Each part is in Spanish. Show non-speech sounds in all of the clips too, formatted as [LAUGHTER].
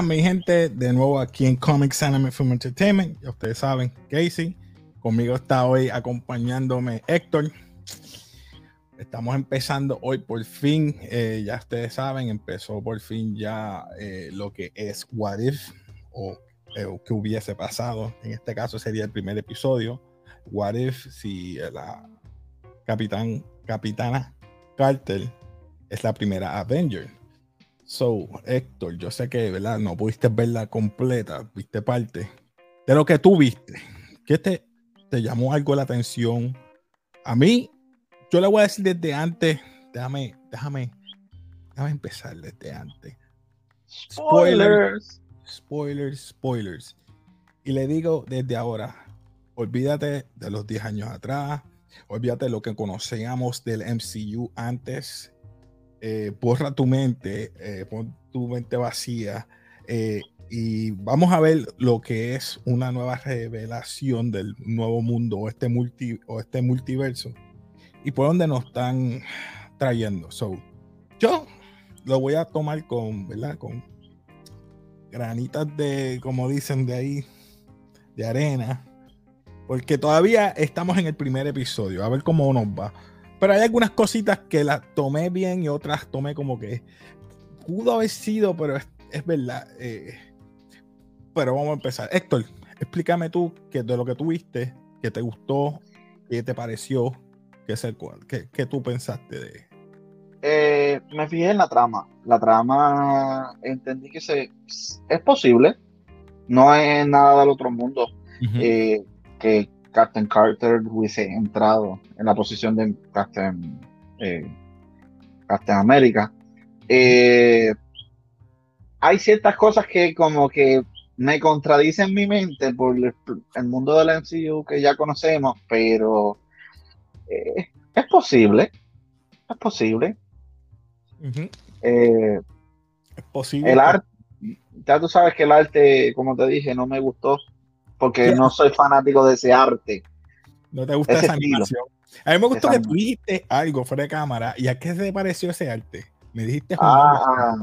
Buenas, mi gente, de nuevo aquí en Comics Anime Film Entertainment. Ya ustedes saben, Casey. Conmigo está hoy acompañándome Héctor. Estamos empezando hoy por fin, eh, ya ustedes saben, empezó por fin ya eh, lo que es What If o eh, que hubiese pasado. En este caso sería el primer episodio. What If si la capitán, capitana Carter es la primera Avenger. So, Héctor, yo sé que ¿verdad? no pudiste verla completa, viste parte de lo que tú viste. ¿Qué te, te llamó algo la atención? A mí yo le voy a decir desde antes, déjame, déjame, déjame empezar desde antes. Spoilers. Spoilers, spoilers. Y le digo desde ahora, olvídate de los 10 años atrás, olvídate de lo que conocíamos del MCU antes, eh, borra tu mente, eh, pon tu mente vacía eh, y vamos a ver lo que es una nueva revelación del nuevo mundo o este, multi, o este multiverso y por dónde nos están trayendo. So, yo lo voy a tomar con, ¿verdad? Con granitas de, como dicen de ahí, de arena, porque todavía estamos en el primer episodio, a ver cómo nos va. Pero hay algunas cositas que las tomé bien y otras tomé como que pudo haber sido, pero es, verdad. Eh, pero vamos a empezar. Héctor, explícame tú que de lo que tuviste, que te gustó, qué te pareció, ¿Qué, es el cual? ¿Qué, tú pensaste de? Eh, me fijé en la trama. La trama entendí que se, es posible. No es nada del otro mundo. Eh, que Captain Carter hubiese entrado en la posición de Captain, eh, Captain América. hay ciertas cosas que como que me contradicen mi mente por el, el mundo del MCU que ya conocemos, pero eh, es posible, es posible. Eh, es posible. El arte, ya tú sabes que el arte, como te dije, no me gustó porque no soy fanático de ese arte. No te gusta esa animación. A mí me gustó que tú dijiste algo fuera de cámara. ¿Y a qué se pareció ese arte? Me dijiste. Ah,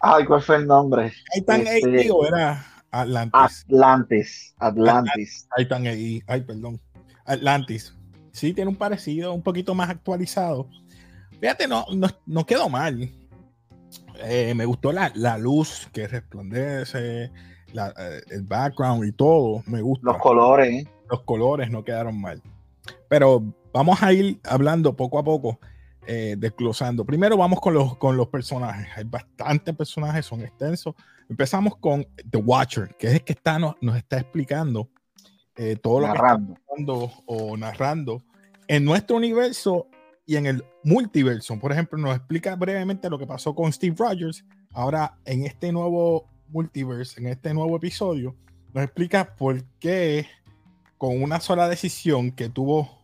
ay, ¿cuál fue el nombre? Titan este, o era Atlantis. Atlantis. Atlantis. Titan Ay, perdón. Atlantis sí tiene un parecido, un poquito más actualizado. Fíjate, no, no, quedó mal. Eh, me gustó la, luz que resplandece, eh, el background y todo. Me gusta. Los colores. Los colores no quedaron mal. Pero vamos a ir hablando poco a poco, eh, desglosando. Primero vamos con los, con los personajes. Hay bastantes personajes, son extensos. Empezamos con The Watcher, que es el que está, nos, nos está explicando eh, todo lo que está o narrando en nuestro universo y en el multiverso. Por ejemplo, nos explica brevemente lo que pasó con Steve Rogers. Ahora, en este nuevo multiverso, en este nuevo episodio, nos explica por qué con una sola decisión que tuvo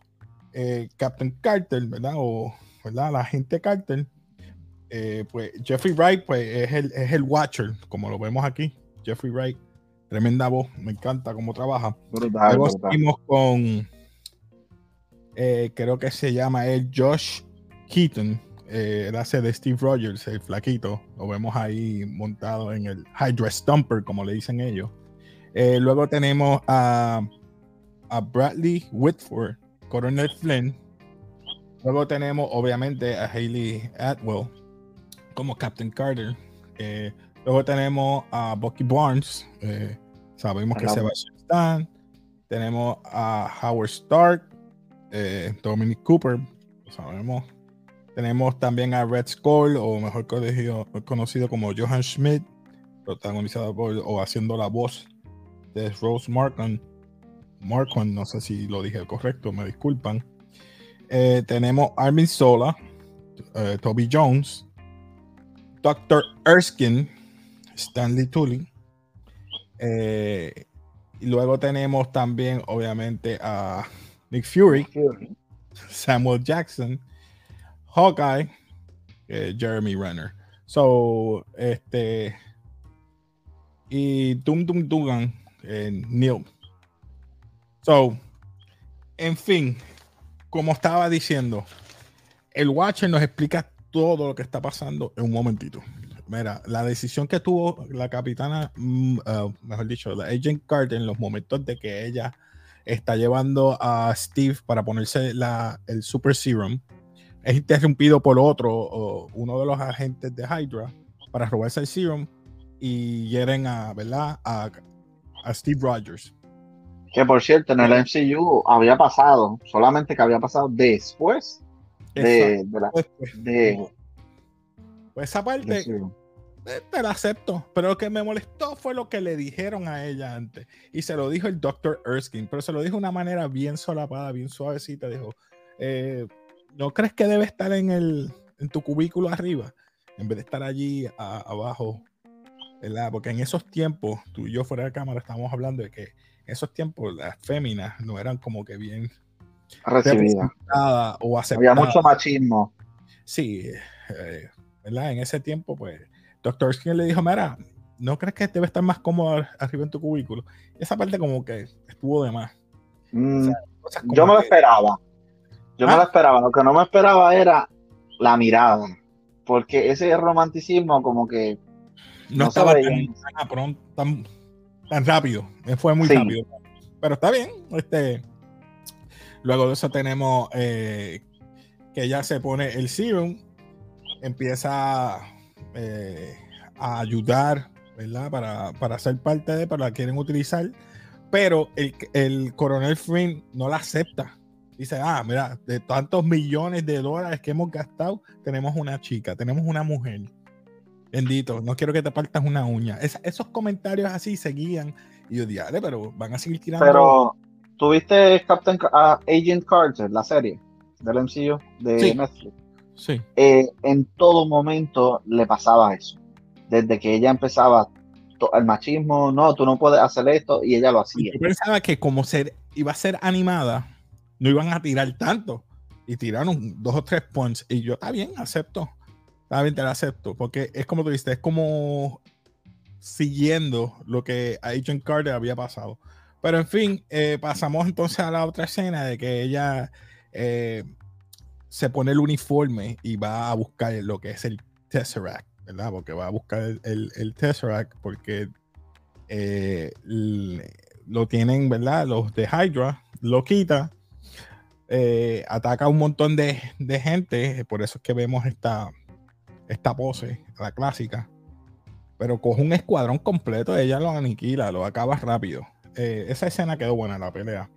eh, Captain Carter, ¿verdad? O ¿verdad? la agente Carter, eh, pues Jeffrey Wright pues, es, el, es el Watcher, como lo vemos aquí. Jeffrey Wright Tremenda voz, me encanta cómo trabaja. Luego seguimos con, eh, creo que se llama el Josh Keaton, eh, hace de Steve Rogers, el flaquito. Lo vemos ahí montado en el Hydra Stumper, como le dicen ellos. Eh, luego tenemos a, a Bradley Whitford, Coronel Flynn. Luego tenemos, obviamente, a Hayley Atwell como Captain Carter. Luego tenemos a Bucky Barnes, eh, sabemos que se va a estar. Tenemos a Howard Stark, eh, Dominic Cooper, lo sabemos. Tenemos también a Red Skull, o mejor conocido, como Johan Schmidt, protagonizado por o haciendo la voz de Rose Markham. Markham, no sé si lo dije correcto, me disculpan. Eh, tenemos Armin Sola, Toby Jones, Dr. Erskine, Stanley Tully. Eh, y luego tenemos también, obviamente, a Nick Fury, Samuel Jackson, Hawkeye, Jeremy Renner. So, este. Y Dum Dum Dugan, eh, Neil. So, en fin, como estaba diciendo, el Watcher nos explica todo lo que está pasando en un momentito Mira, la decisión que tuvo la capitana, mm, uh, mejor dicho, la Agent Carter en los momentos de que ella está llevando a Steve para ponerse la, el Super Serum, es interrumpido por otro, o uno de los agentes de Hydra, para robarse el Serum y hieren a, ¿verdad? A, a Steve Rogers. Que por cierto, en el MCU había pasado, solamente que había pasado después de, la, de, pues esa parte eh, te la acepto, pero lo que me molestó fue lo que le dijeron a ella antes. Y se lo dijo el Dr. Erskine, pero se lo dijo de una manera bien solapada, bien suavecita. Dijo, eh, ¿no crees que debe estar en, el, en tu cubículo arriba? En vez de estar allí abajo, ¿verdad? Porque en esos tiempos, tú y yo fuera de cámara estábamos hablando de que en esos tiempos las féminas no eran como que bien recibidas o aceptadas. Había mucho machismo. Sí, eh, en ese tiempo, pues, Doctor Skin le dijo, mira, ¿no crees que debe estar más cómodo arriba en tu cubículo? esa parte como que estuvo de más. Mm, yo me lo esperaba. Yo me lo ¿Ah? esperaba. Lo que no me esperaba era la mirada. Porque ese romanticismo como que... No, estaba tan, tan, tan, rápido. Fue muy rápido. Pero está bien. Este, luego de eso tenemos eh, que ella se pone el serum empieza eh, a ayudar, ¿verdad? Para, para, ser parte de, para la quieren utilizar, pero el, el coronel Flynn no la acepta. Dice, ah, mira, de tantos millones de dólares que hemos gastado, tenemos una chica, tenemos una mujer. Bendito, no quiero que te partas una uña. esos comentarios así seguían. Y yo dije, pero van a seguir tirando. Pero, ¿tuviste Captain uh, Agent Carter, la serie del MCU de Netflix? Sí. Eh, en todo momento le pasaba eso. Desde que ella empezaba el machismo, no, tú no puedes hacer esto, y ella lo hacía. Yo pensaba que como ser, iba a ser animada, no iban a tirar tanto. Y tiraron dos o tres points. Y yo, está bien, acepto. Está bien, te lo acepto. Porque es como tú dices, es como siguiendo lo que a Agent Carter había pasado. Pero en fin, eh, pasamos entonces a la otra escena de que ella eh, se pone el uniforme y va a buscar lo que es el Tesseract, ¿verdad? Porque va a buscar el, Tesseract porque eh, lo tienen, ¿verdad? Los de Hydra, lo quita, eh, ataca a un montón de, gente, por eso es que vemos esta, esta pose, la clásica. Pero coge un escuadrón completo, ella lo aniquila, lo acaba rápido. Eh, esa escena quedó buena, la pelea.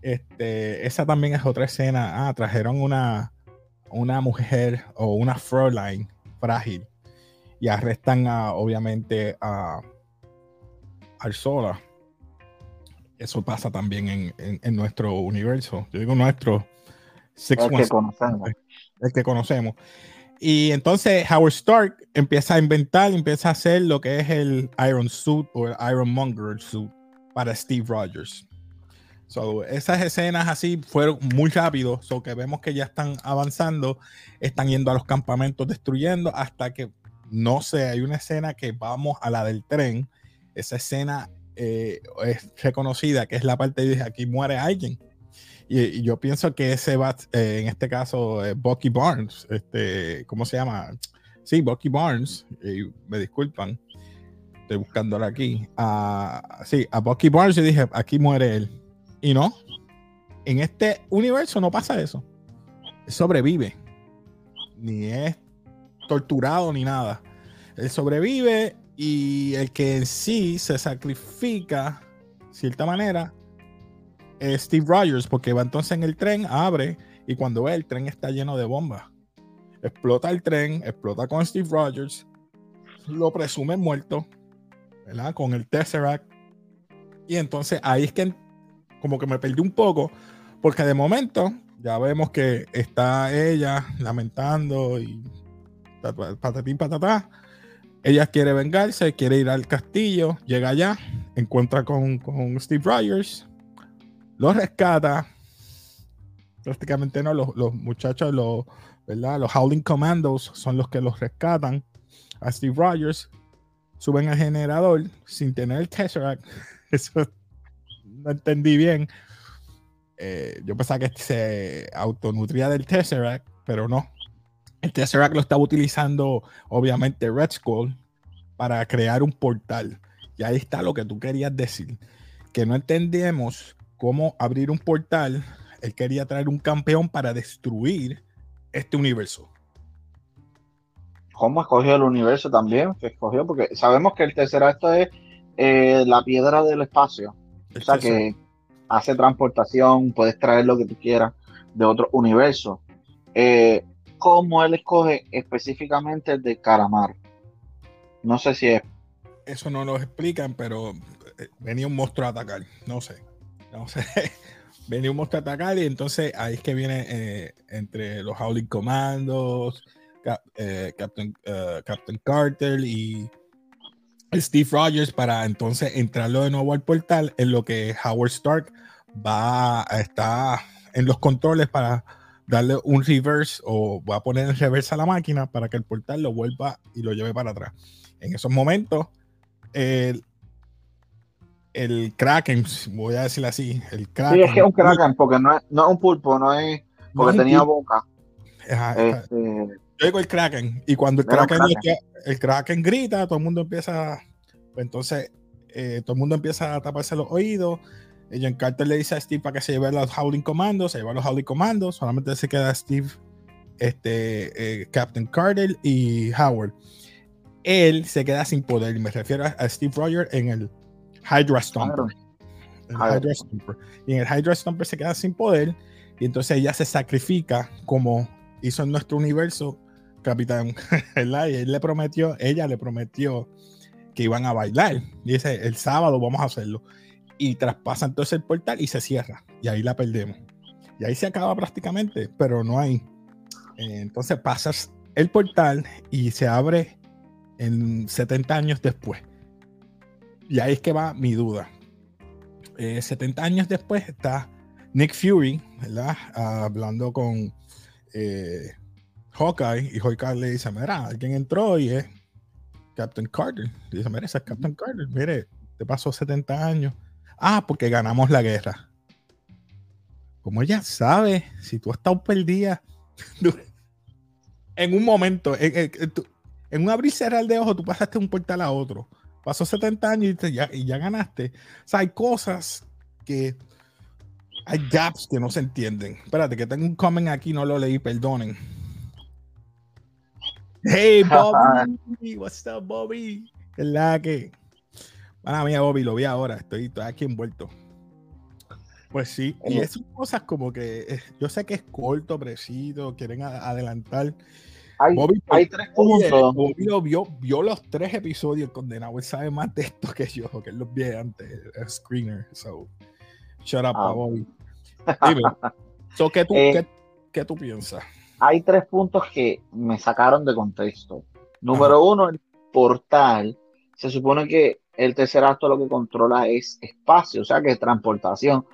Este, esa también es otra escena. Ah, trajeron una, una mujer o una Fräulein frágil y arrestan a, obviamente a Arzola. Eso pasa también en, nuestro universo. Yo digo nuestro. el que conocemos. El que conocemos. Y entonces Howard Stark empieza a inventar, empieza a hacer lo que es el Iron Suit o el Iron Monger Suit para Steve Rogers esas escenas así fueron muy rápido, so que vemos que ya están avanzando, están yendo a los campamentos destruyendo hasta que no sé, hay una escena que vamos a la del tren. Esa escena eh, es reconocida, que es la parte de aquí muere alguien. Y, yo pienso que ese va, eh, en este caso, Bucky Barnes, este, ¿cómo se llama? Sí, Bucky Barnes, y me disculpan, estoy buscándolo aquí. Ah, sí, a Bucky Barnes yo dije, aquí muere él y no, en este universo no pasa eso. Sobrevive. Ni es torturado ni nada. Él sobrevive y el que en sí se sacrifica, de cierta manera, es Steve Rogers, porque va entonces en el tren, abre y cuando ve el tren está lleno de bombas. Explota el tren, explota con Steve Rogers, lo presume muerto, ¿verdad? Con el Tesseract. Y entonces ahí es que como que me perdí un poco, porque de momento ya vemos que está ella lamentando y patatín patatá. Ella quiere vengarse, quiere ir al castillo, llega allá, encuentra con, Steve Rogers, lo rescata. Prácticamente no, los, muchachos, los, ¿verdad? los Howling Commandos son los que los rescatan a Steve Rogers, suben al generador sin tener el Tesseract. [LAUGHS] Eso no entendí bien. Eh, yo pensaba que se autonutría del Tesseract, pero no. El Tesseract lo estaba utilizando, obviamente, Red Skull para crear un portal. Y ahí está lo que tú querías decir. Que no entendemos cómo abrir un portal. Él quería traer un campeón para destruir este universo. ¿Cómo escogió el universo también? Que escogió, porque sabemos que el Tesseract es eh, la piedra del espacio. o sea que hace transportación, puedes traer lo que tú quieras de otro universo. Eh, cómo él escoge específicamente el de Calamar. No sé si es. Eso no lo explican, pero eh, venía un monstruo a atacar. No sé. No sé. [LAUGHS] venía un monstruo a atacar y entonces ahí es que viene eh, entre los Howling Commandos, eh, Captain, Captain Carter y Steve Rogers para entonces entrarlo de nuevo al portal en lo que Howard Stark va a estar en los controles para darle un reverse o voy a poner en reverse a la máquina para que el portal lo vuelva y lo lleve para atrás. En esos momentos, el, el Kraken, voy a decirlo así, el Kraken. Sí, es que es un Kraken, porque no es, no es un pulpo, no es porque tenía boca. este... Yo digo el Kraken, y cuando el Kraken, el Kraken grita, todo el mundo empieza, pues entonces, eh, todo el mundo empieza a taparse los oídos John Carter le dice a Steve para que se lleve los Howling Commandos, se lleva los Howling Commandos, solamente se queda Steve, este, eh, Captain Carter y Howard. Él se queda sin poder, y me refiero a, Steve Rogers en el Hydra Stomper. Y en el Hydra Stomper se queda sin poder, y entonces ella se sacrifica como hizo en nuestro universo Capitán, [LAUGHS] Y él le prometió, ella le prometió que iban a bailar. Y dice, el sábado vamos a hacerlo y traspasa entonces el portal y se cierra. Y ahí la perdemos. Y ahí se acaba prácticamente, pero no hay. Eh, entonces pasas el portal y se abre en 70 años después. Y ahí es que va mi duda. 70 eh, años después está Nick Fury, hablando con eh, Hawkeye y Hawkeye le dice, mira, alguien entró y es Captain Carter. dice, mira, es Captain Carter, mire, te pasó 70 años Ah, porque ganamos la guerra. Como ella sabe, si tú has estado perdida [LAUGHS] en un momento, en, un abrir y cerrar de ojo, tú pasaste de un portal a otro. Pasó 70 años y, ya, y ya ganaste. O sea, hay cosas que hay gaps que no se entienden. Espérate, que tengo un comment aquí, no lo leí, perdonen. Hey, [LAUGHS] Bobby, what's up, Bobby? ¿Qué la que? Para mí, Bobby, lo vi ahora, estoy, aquí envuelto. Pues sí, y esas cosas como que eh, yo sé que es corto, preciso, quieren adelantar. Hay, Bobby, hay tres puntos. Bobby lo vio, vio los tres episodios condenados. Él sabe más de esto que yo, que él los vi antes, el screener. So, shut up, ah. Bobby. [LAUGHS] Dime, ¿qué, tú, eh, ¿qué, tú piensas? Hay tres puntos que me sacaron de contexto. Número uno, el portal. Se supone que el tercer acto lo que controla es espacio, o sea que es transportación.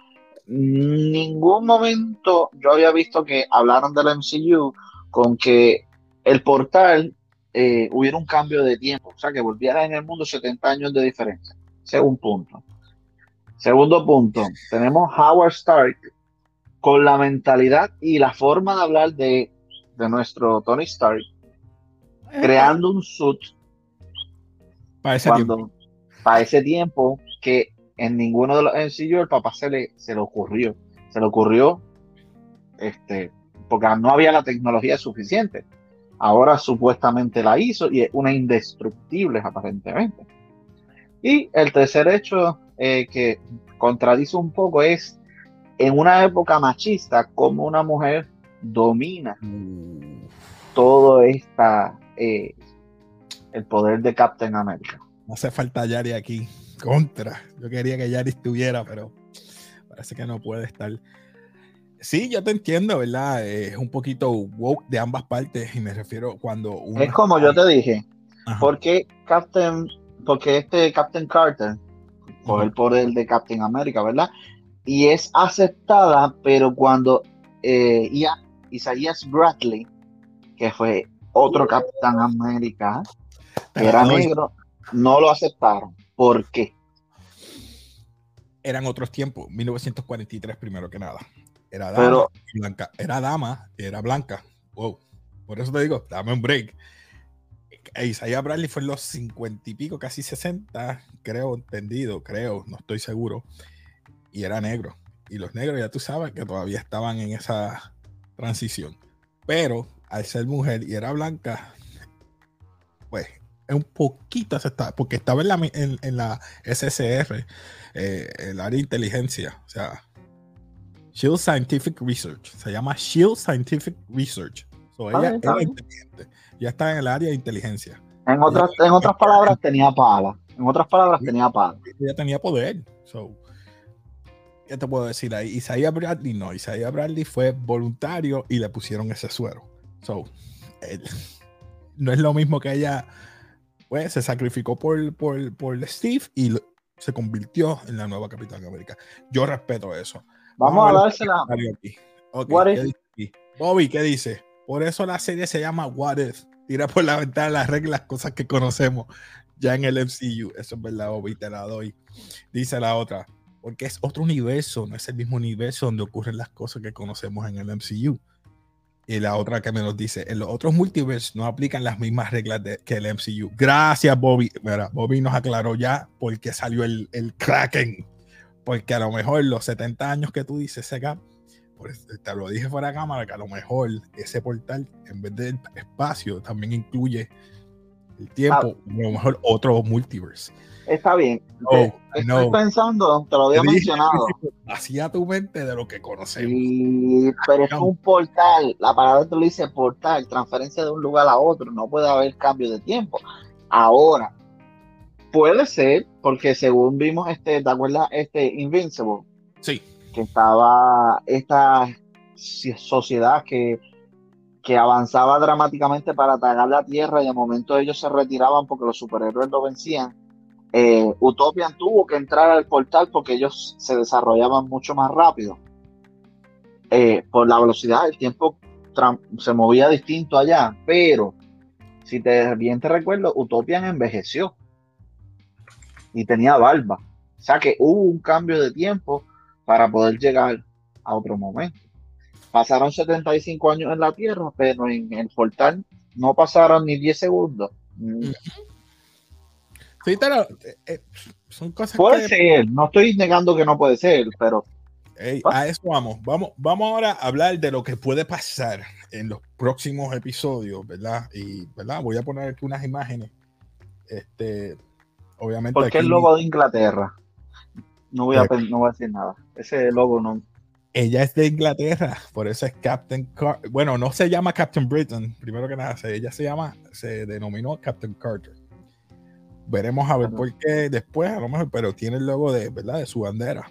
Ningún momento yo había visto que hablaron del MCU con que el portal eh, hubiera un cambio de tiempo, o sea que volviera en el mundo 70 años de diferencia. Segundo punto. Segundo punto, tenemos Howard Stark con la mentalidad y la forma de hablar de, de nuestro Tony Stark, creando un suit. cuando, para ese tiempo que en ninguno de los sencillos el papá se le, se le ocurrió. Se le ocurrió este, porque no había la tecnología suficiente. Ahora supuestamente la hizo y es una indestructible aparentemente. Y el tercer hecho eh, que contradice un poco es en una época machista como una mujer domina todo esta eh, el poder de Captain America. No hace falta Yari aquí. Contra. Yo quería que Yari estuviera, pero parece que no puede estar. Sí, yo te entiendo, ¿verdad? Es un poquito woke de ambas partes y me refiero cuando uno... Es como yo te dije, porque Captain, porque este Captain Carter, por el poder de Captain America, ¿verdad? Y es aceptada, pero cuando eh, Isaías Bradley, que fue otro Captain America, era negro, no lo aceptaron. ¿Por qué? Eran otros tiempos, 1943 primero que nada. Era dama, blanca. Era dama, era blanca. Wow. Por eso te digo, dame un break. Isaiah Bradley fue en los 50 y pico, casi 60, creo, entendido, creo, no estoy seguro. Y era negro. Y los negros ya tú sabes que todavía estaban en esa transición. Pero al ser mujer y era blanca, pues un poquito aceptable, porque estaba en la, en, la SSR, eh, el área de inteligencia, o sea, Shield Scientific Research, se llama Shield Scientific Research. So, ella era inteligente, ya está en el área de inteligencia. En otras, en otras palabras, tenía pala. En otras palabras, tenía pala. Ella tenía poder. So, ¿Qué te puedo decir ahí? Isaiah Bradley no. Isaiah Bradley fue voluntario y le pusieron ese suero. So, [LAUGHS] no es lo mismo que ella pues, se sacrificó por, por, por Steve y se convirtió en la nueva Capitán América. Yo respeto eso. Vamos, a, dársela. Bobby, ¿qué dice? Por eso la serie se llama What If. Tira por la ventana las reglas, cosas que conocemos ya en el MCU. Eso es verdad, Bobby, te la doy. Dice la otra, porque es otro universo, no es el mismo universo donde ocurren las cosas que conocemos en el MCU. Y la otra que me nos dice, en los otros multiversos no aplican las mismas reglas que el MCU. Gracias, Bobby. Mira, Bobby nos aclaró ya por qué salió el, el Kraken. Porque a lo mejor los 70 años que tú dices, Sega, te lo dije fuera de cámara, que a lo mejor ese portal, en vez del espacio, también incluye el tiempo, ah. a lo mejor otro multiverse. Está bien. estoy pensando, te lo había mencionado. Hacía tu mente de lo que conocemos. pero es un portal. La palabra te lo dice portal, transferencia de un lugar a otro. No puede haber cambio de tiempo. Ahora, puede ser, porque según vimos, este, ¿te acuerdas? Este Invincible. Sí. Que estaba esta sociedad que, que avanzaba dramáticamente para atacar la Tierra y de momento ellos se retiraban porque los superhéroes lo vencían eh, Utopian tuvo que entrar al portal porque ellos se desarrollaban mucho más rápido. Eh, por la velocidad, el tiempo se movía distinto allá, pero si te bien te recuerdo, Utopian envejeció y tenía barba. O sea que hubo un cambio de tiempo para poder llegar a otro momento. Pasaron 75 años en la Tierra, pero en el portal no pasaron ni 10 segundos. Eh, eh, son cosas puede ser, no estoy negando que no puede ser, pero a eso vamos. vamos. Vamos ahora a hablar de lo que puede pasar en los próximos episodios, ¿verdad? Y, ¿verdad? Voy a poner aquí unas imágenes. Este, obviamente. ¿Por qué el logo de Inglaterra? No voy, a, no voy a decir nada. Ese logo no. Ella es de Inglaterra, por eso es Captain Carter. Bueno, no se llama Captain Britain, primero que nada, ella se llama, se denominó Captain Carter. Veremos a ver por qué después, a lo mejor, pero tiene el logo de, ¿verdad? De su bandera.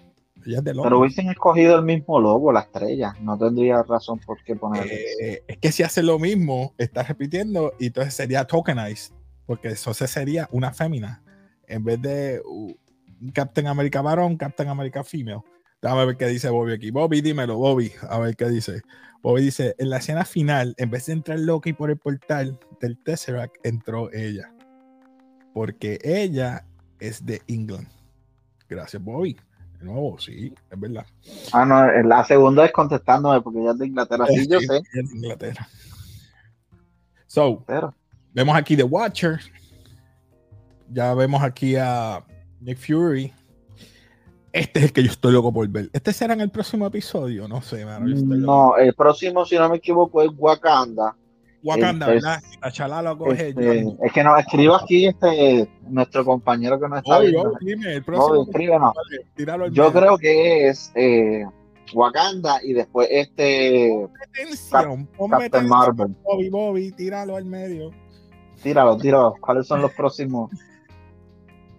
pero hubiesen escogido el mismo logo, la estrella. No tendría razón por qué ponerlo. Eh, es que si hace lo mismo, está repitiendo y entonces sería tokenized, porque eso sería una fémina. En vez de un Captain America varón, Captain America female. Déjame ver qué dice Bobby aquí. Bobby, dímelo, Bobby. A ver qué dice. Bobby dice: En la escena final, en vez de entrar Loki por el portal del Tesseract, entró ella porque ella es de England. Gracias, Bobby. De nuevo, sí, es verdad. Ah, no, la segunda es contestándome porque ella es de Inglaterra. Sí, yo [LAUGHS] sé. Es de Inglaterra. So, vemos aquí The Watcher. Ya vemos aquí a Nick Fury. Este es el que yo estoy loco por ver. ¿Este será en el próximo episodio? No sé, No, el próximo, si no me equivoco, es Wakanda. Wakanda, ¿verdad? La lo coge. Este, es que nos escriba aquí este nuestro compañero que no está viendo. dime, el próximo. Yo creo que es eh, Wakanda y después este Captain Marvel. Bobby, Bobby, tíralo al medio. Tíralo, tíralo. ¿Cuáles son los próximos?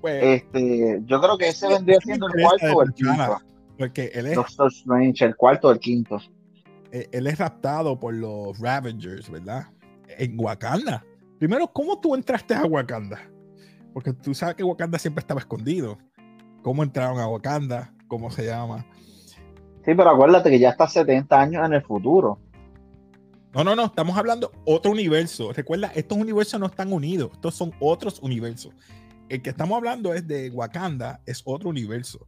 Pues, este, yo creo que ese vendría siendo el cuarto o el quinto. Porque él es Doctor Strange, el cuarto o el quinto. Eh, él es raptado por los Ravengers, ¿verdad? En Wakanda. Primero, ¿cómo tú entraste a Wakanda? Porque tú sabes que Wakanda siempre estaba escondido. ¿Cómo entraron a Wakanda? ¿Cómo se llama? Sí, pero acuérdate que ya está 70 años en el futuro. No, no, no, estamos hablando otro universo. Recuerda, estos universos no están unidos, estos son otros universos. El que estamos hablando es de Wakanda, es otro universo.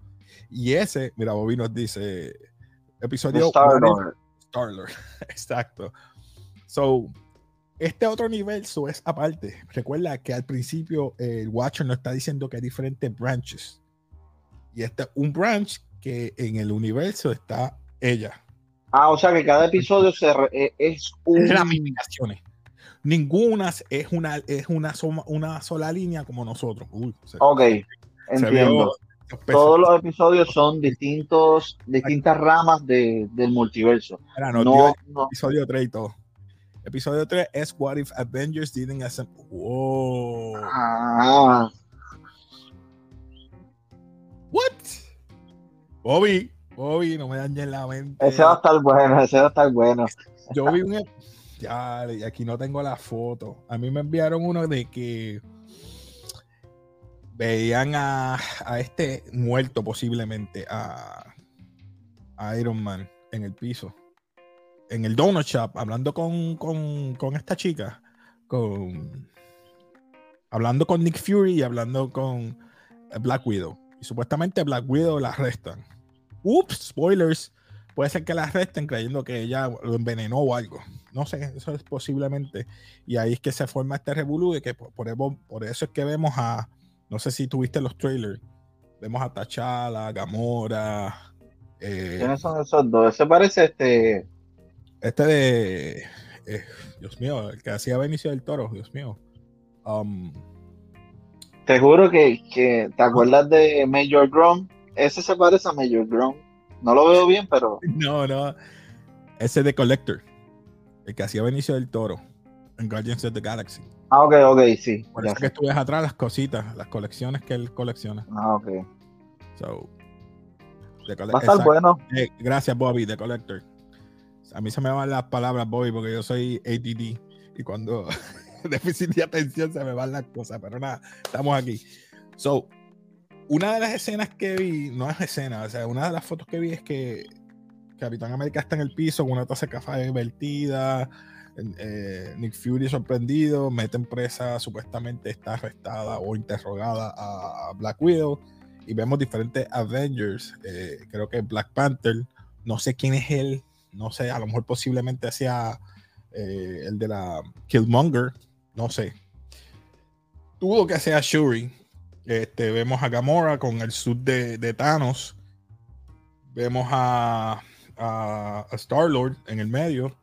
Y ese, mira, Bobby nos dice, episodio Star-Lord, [LAUGHS] exacto. So, este otro universo es aparte. Recuerda que al principio el Watcher nos está diciendo que hay diferentes branches. Y este es un branch que en el universo está ella. Ah, o sea que cada episodio se e, es un... Ramificaciones. Ninguna es una, es una, una sola línea como nosotros. ok, entiendo. Todos los episodios son distintos, distintas ramas de, del multiverso. no, Episodio 3 y todo. Episodio 3 es What If Avengers Didn't Assemble. Wow. Ah. What? Bobby, Bobby, no me dañes la mente. Ese va a estar bueno, ese va a estar bueno. Yo vi un. Ya, y aquí no tengo la foto. A mí me enviaron uno de que veían a, a este muerto posiblemente, a, Iron Man en el piso en el Donut Shop hablando con, con, esta chica, con hablando con Nick Fury y hablando con Black Widow. Y supuestamente Black Widow la arrestan. Ups, spoilers. Puede ser que la arresten creyendo que ella lo envenenó o algo. No sé, eso es posiblemente. Y ahí es que se forma este revolú de que por, por, eso es que vemos a, no sé si tuviste los trailers, vemos a T'Challa, Gamora. Eh, ¿Quiénes son esos dos? Se parece este este de. Eh, Dios mío, el que hacía Benicio del Toro, Dios mío. Um, te juro que, te acuerdas de Major Grom. Ese se parece a Major Grom. No lo veo bien, pero. [LAUGHS] No, no. Ese de Collector. El que hacía Benicio del Toro en Guardians of the Galaxy. Ah, ok, ok, sí. Por eso que tú ves atrás las cositas, las colecciones que él colecciona. Ah, ok. So, Va a estar bueno. Eh, gracias, Bobby, The Collector a mí se me van las palabras, Bobby, porque yo soy ADD y cuando [LAUGHS] déficit de atención se me van las cosas, pero nada, estamos aquí. So, una de las escenas que vi, no es escena, o sea, una de las fotos que vi es que Capitán América está en el piso con una taza de café vertida, eh, Nick Fury sorprendido, mete presa, supuestamente está arrestada o interrogada a Black Widow y vemos diferentes Avengers, eh, creo que Black Panther, no sé quién es él, no sé, a lo mejor posiblemente sea eh, el de la Killmonger, no sé. Tuvo que sea Shuri. Este, vemos a Gamora con el sud de, Thanos. Vemos a, a, Star Lord en el medio.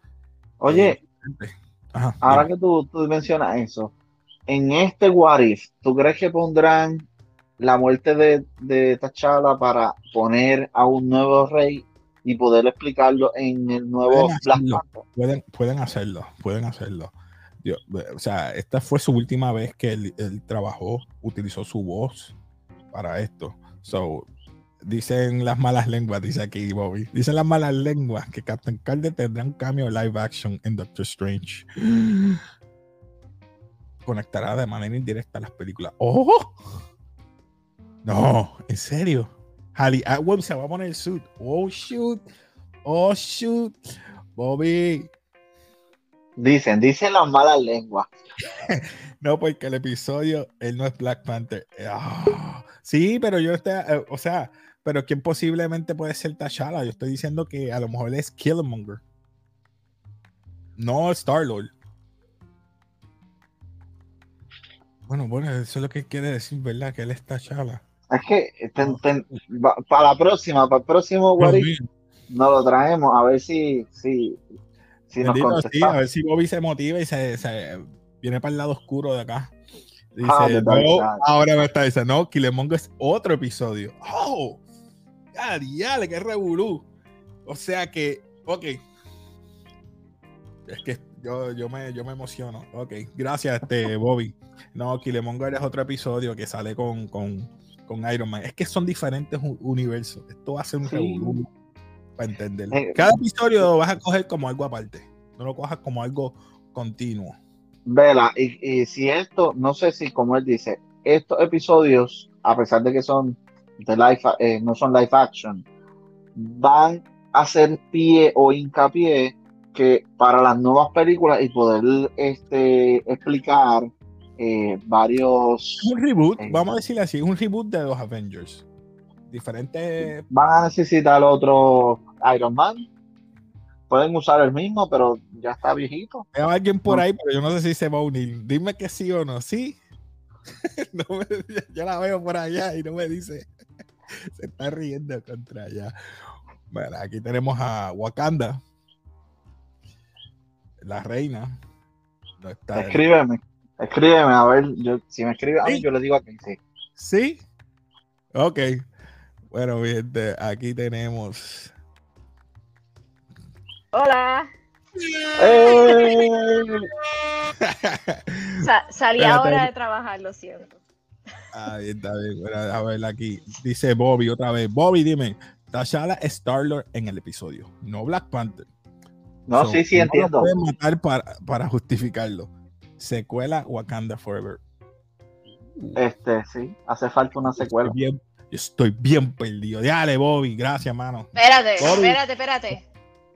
Oye, ahora que tú, mencionas eso, en este What If, ¿tú crees que pondrán la muerte de, de T'Challa para poner a un nuevo rey y poder explicarlo en el nuevo pueden, pueden, hacerlo, pueden hacerlo. o sea, esta fue su última vez que él, trabajó, utilizó su voz para esto. So, dicen las malas lenguas, dice aquí Bobby. Dicen las malas lenguas que Captain Carter tendrá un cambio live action en Doctor Strange. [GASPS] Conectará de manera indirecta las películas. ¡Oh! No, en serio. Ali Atwell se va a poner el suit. Oh, shoot. Oh, shoot. Bobby. Dicen, dicen las malas lenguas. [LAUGHS] no, porque el episodio, él no es Black Panther. Ah, sí, pero yo estoy, eh, o sea, pero ¿quién posiblemente puede ser T'Challa? Yo estoy diciendo que a lo mejor es Killmonger. No Star-Lord. Bueno, bueno, eso es lo que quiere decir, ¿verdad? Que él es T'Challa. Es que para la próxima, para el próximo Guarí, nos lo traemos a ver si, si, si nos a ver si Bobby se motiva y se, se, viene para el lado oscuro de acá. Dice, ah, ahora me está diciendo, no, Kilemongo es otro episodio. ¡Oh! ¡Ya, diale, qué revolú! O sea que, ok. Es que yo, yo, me, yo me emociono. Ok, gracias, este, Bobby. No, Kilemongo es otro episodio que sale con, con con Iron Man. Es que son diferentes universos. Esto va a ser un sí. para entenderlo. Eh, Cada episodio lo vas a coger como algo aparte. No lo cojas como algo continuo. Vela, y, si esto, no sé si como él dice, estos episodios, a pesar de que son de live, eh, no son live action, van a hacer pie o hincapié que para las nuevas películas y poder este, explicar eh, varios. Un reboot, eh, vamos a decirle así, un reboot de los Avengers. Diferentes. Van a necesitar otro Iron Man. pueden usar el mismo, pero ya está viejito. Hay alguien por ahí, pero yo no sé si se va a unir. Dime que sí o no. Sí. [LAUGHS] no me, yo la veo por allá y no me dice. [LAUGHS] se está riendo contra allá. Bueno, aquí tenemos a Wakanda, la reina. No está escríbeme, escríbeme, a ver, yo, si me escribe a mí, yo le digo a quien sí. ¿Sí? Ok. Bueno, bien, aquí tenemos Hola. ¡Eh! salí ahora de trabajar, lo siento. Ahí está bien. a ver aquí. Dice Bobby otra vez. Bobby, dime. T'Challa es Star-Lord en el episodio, no Black Panther. No, sí, sí, entiendo. Lo matar para, para justificarlo. Secuela Wakanda Forever. Este, sí, hace falta una secuela. Estoy bien, estoy bien perdido. Dale, Bobby, gracias, mano. Espérate, espérate, espérate.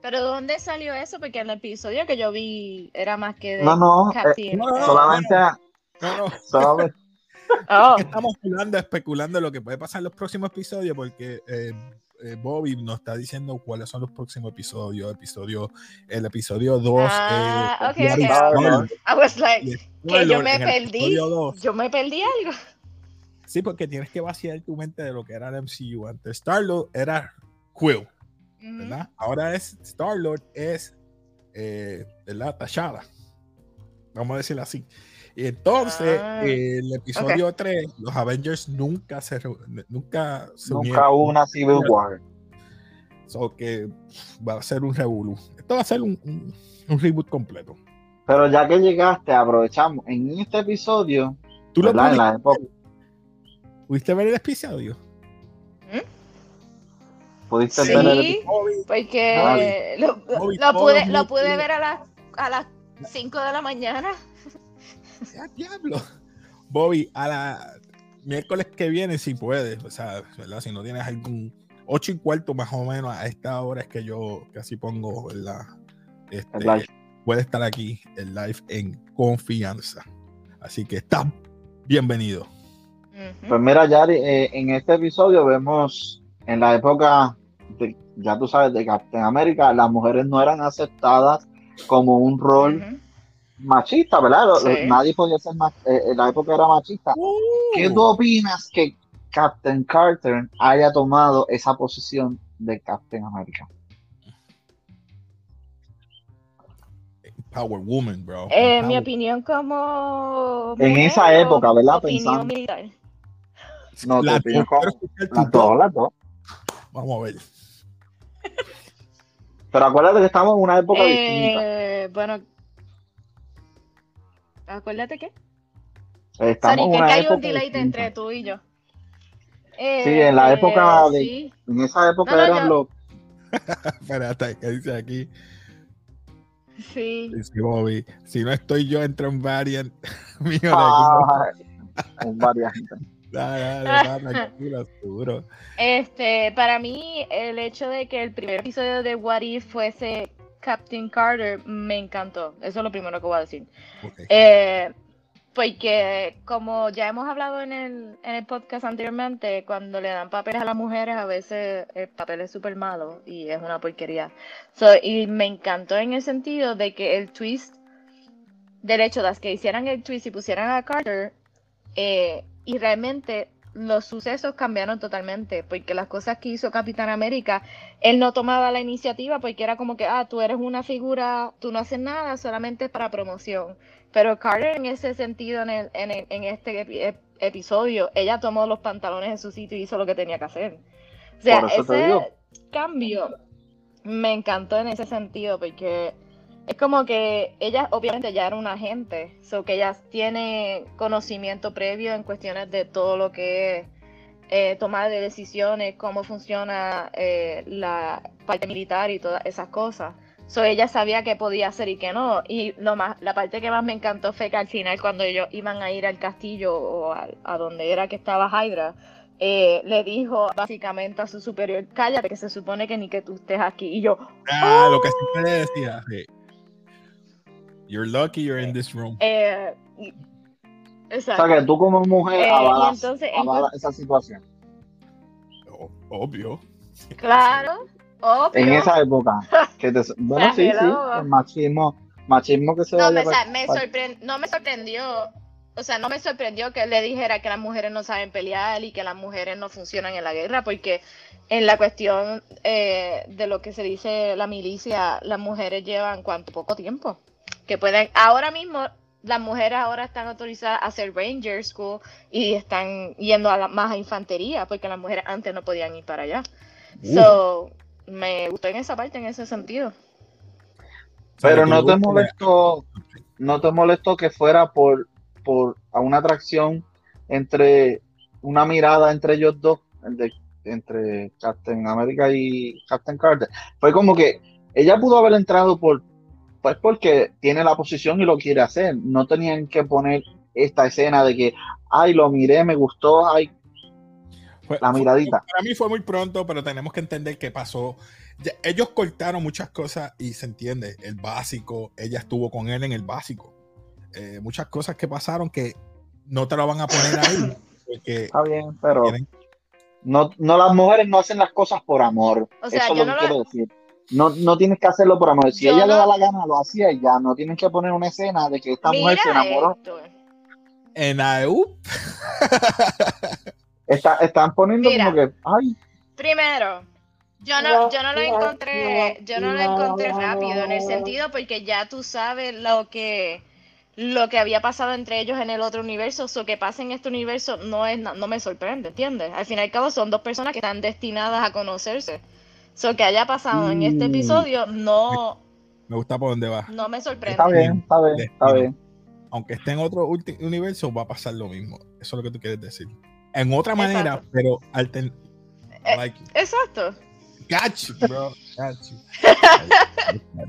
Pero ¿dónde salió eso? Porque en el episodio que yo vi era más que de no, no, eh, solamente, no, no. solamente [LAUGHS] oh. Estamos hablando, especulando lo que puede pasar en los próximos episodios porque eh, eh, Bobby nos está diciendo cuáles son los próximos episodios. Episodio, el episodio 2. Ah, eh, okay, okay. I was like, que yo me perdí. Yo me perdí algo. Sí, porque tienes que vaciar tu mente de lo que era el MCU. Antes Starlo era Quill. ¿Verdad? Ahora es Star-Lord, es eh, la tachada. Vamos a decirlo así. Y entonces, ah, el episodio 3, los Avengers nunca se nunca se Nunca hubo una Civil War. So que va a ser un revolú. Esto va a ser un, un, reboot completo. Pero ya que llegaste, aprovechamos. En este episodio, ¿tú lo ¿Pudiste ver el episodio? ¿Pudiste sí, porque lo, lo, pude, lo pude ver a las, a las 5 de la mañana. ¡Ya, diablo! Bobby, a la miércoles que viene, si puedes, o sea, ¿verdad? Si no tienes algún 8 y cuarto más o menos a esta hora es que yo casi pongo, ¿verdad? Este, puede estar aquí el live en confianza. Así que está bienvenido. Pues mira, Yari, eh, en este episodio vemos en la época ya tú sabes, de Captain América, las mujeres no eran aceptadas como un rol machista, ¿verdad? Nadie podía ser más, eh, en la época era machista. ¿Qué uh. tú opinas que Captain Carter haya tomado esa posición de Captain America? Power Woman, bro. Eh, mi opinión como... En esa época, ¿verdad? Pensando. No, tu opinión como... Las dos, las dos. Vamos a ver. Pero acuérdate que estamos en una época eh, distinta. Bueno, acuérdate qué. Estamos en una que hay un delay entre tú y yo. sí, en la época de. Sí. En esa época no, eran los. [LAUGHS] Espérate, ¿qué dice aquí? Sí. Dice Bobby, si no estoy yo, entra un variant [LAUGHS] mío ah, un variant. [LAUGHS] Este, para mí, el hecho de que el primer episodio de What If fuese Captain Carter me encantó. Eso es lo primero que voy a decir. Eh, porque como ya hemos hablado en el, en el podcast anteriormente, cuando le dan papeles a las mujeres, a veces el papel es súper malo y es una porquería. y me encantó en el sentido de que el twist, del hecho de que hicieran el twist y pusieran a Carter, eh, y realmente los sucesos cambiaron totalmente, porque las cosas que hizo Capitán América, él no tomaba la iniciativa porque era como que, ah, tú eres una figura, tú no haces nada, solamente para promoción. Pero Carter en ese sentido, en, el, en, en este episodio, ella tomó los pantalones en su sitio y hizo lo que tenía que hacer. O sea, ese cambio me encantó en ese sentido, porque es como que ella obviamente ya era una agente, so que ella tiene conocimiento previo en cuestiones de todo lo que es eh, tomar de decisiones, cómo funciona eh, la parte militar y todas esas cosas. So ella sabía qué podía hacer y qué no. Y lo más, la parte que más me encantó fue que al final cuando ellos iban a ir al castillo o a, donde era que estaba Hydra, eh, le dijo básicamente a su superior, cállate que se supone que ni que tú estés aquí. Y yo... Ah, lo que siempre le decía. Sí. You're lucky you're in this room. Eh, exacto. O sea que tú como mujer eh, avalas, entonces, esa situación. obvio. Claro, en esa época. Que [LAUGHS] bueno, sí, sí, el machismo, machismo que se no, me, no me sorprendió, o sea, no me sorprendió que él le dijera que las mujeres no saben pelear y que las mujeres no funcionan en la guerra, porque en la cuestión eh, de lo que se dice la milicia, las mujeres llevan cuánto poco tiempo, que pueden, ahora mismo las mujeres ahora están autorizadas a hacer Ranger School y están yendo a la, más a infantería, porque las mujeres antes no podían ir para allá. So, me gustó en esa parte, en ese sentido. Pero no te molestó, no te molestó que fuera por, por a una atracción entre una mirada entre ellos dos, entre Captain America y Captain Carter. Fue como que ella pudo haber entrado por, pues porque tiene la posición y lo quiere hacer. No tenían que poner esta escena de que, ay, lo miré, me gustó, ay, la miradita. para mí fue muy pronto, pero tenemos que entender qué pasó. ellos cortaron muchas cosas y se entiende, el básico, ella estuvo con él en el básico. Eh, muchas cosas que pasaron que no te lo van a poner ahí. [LAUGHS] Está bien, pero no, no, las mujeres no hacen las cosas por amor. Eso es lo que quiero decir. No, no tienes que hacerlo por amor. Si ella le da la gana, lo hacía y ya. No tienes que poner una escena de que esta mujer se enamoró. En AEU. [LAUGHS] Está, están poniendo como que, ay. Primero, yo no, yo no lo encontré, yo no lo encontré rápido en el sentido porque ya tú sabes lo que lo que había pasado entre ellos en el otro universo, o que pase en este universo no es no me sorprende, ¿entiendes? Al fin y al cabo son dos personas que están destinadas a conocerse. So que haya pasado en este mm. episodio no me gusta por dónde va. No me sorprende. Está bien, está bien, está bien. Aunque esté en otro universo va a pasar lo mismo. Eso es lo que tú quieres decir en otra manera, pero altern eh, Exacto. Got bro. Got [LAUGHS]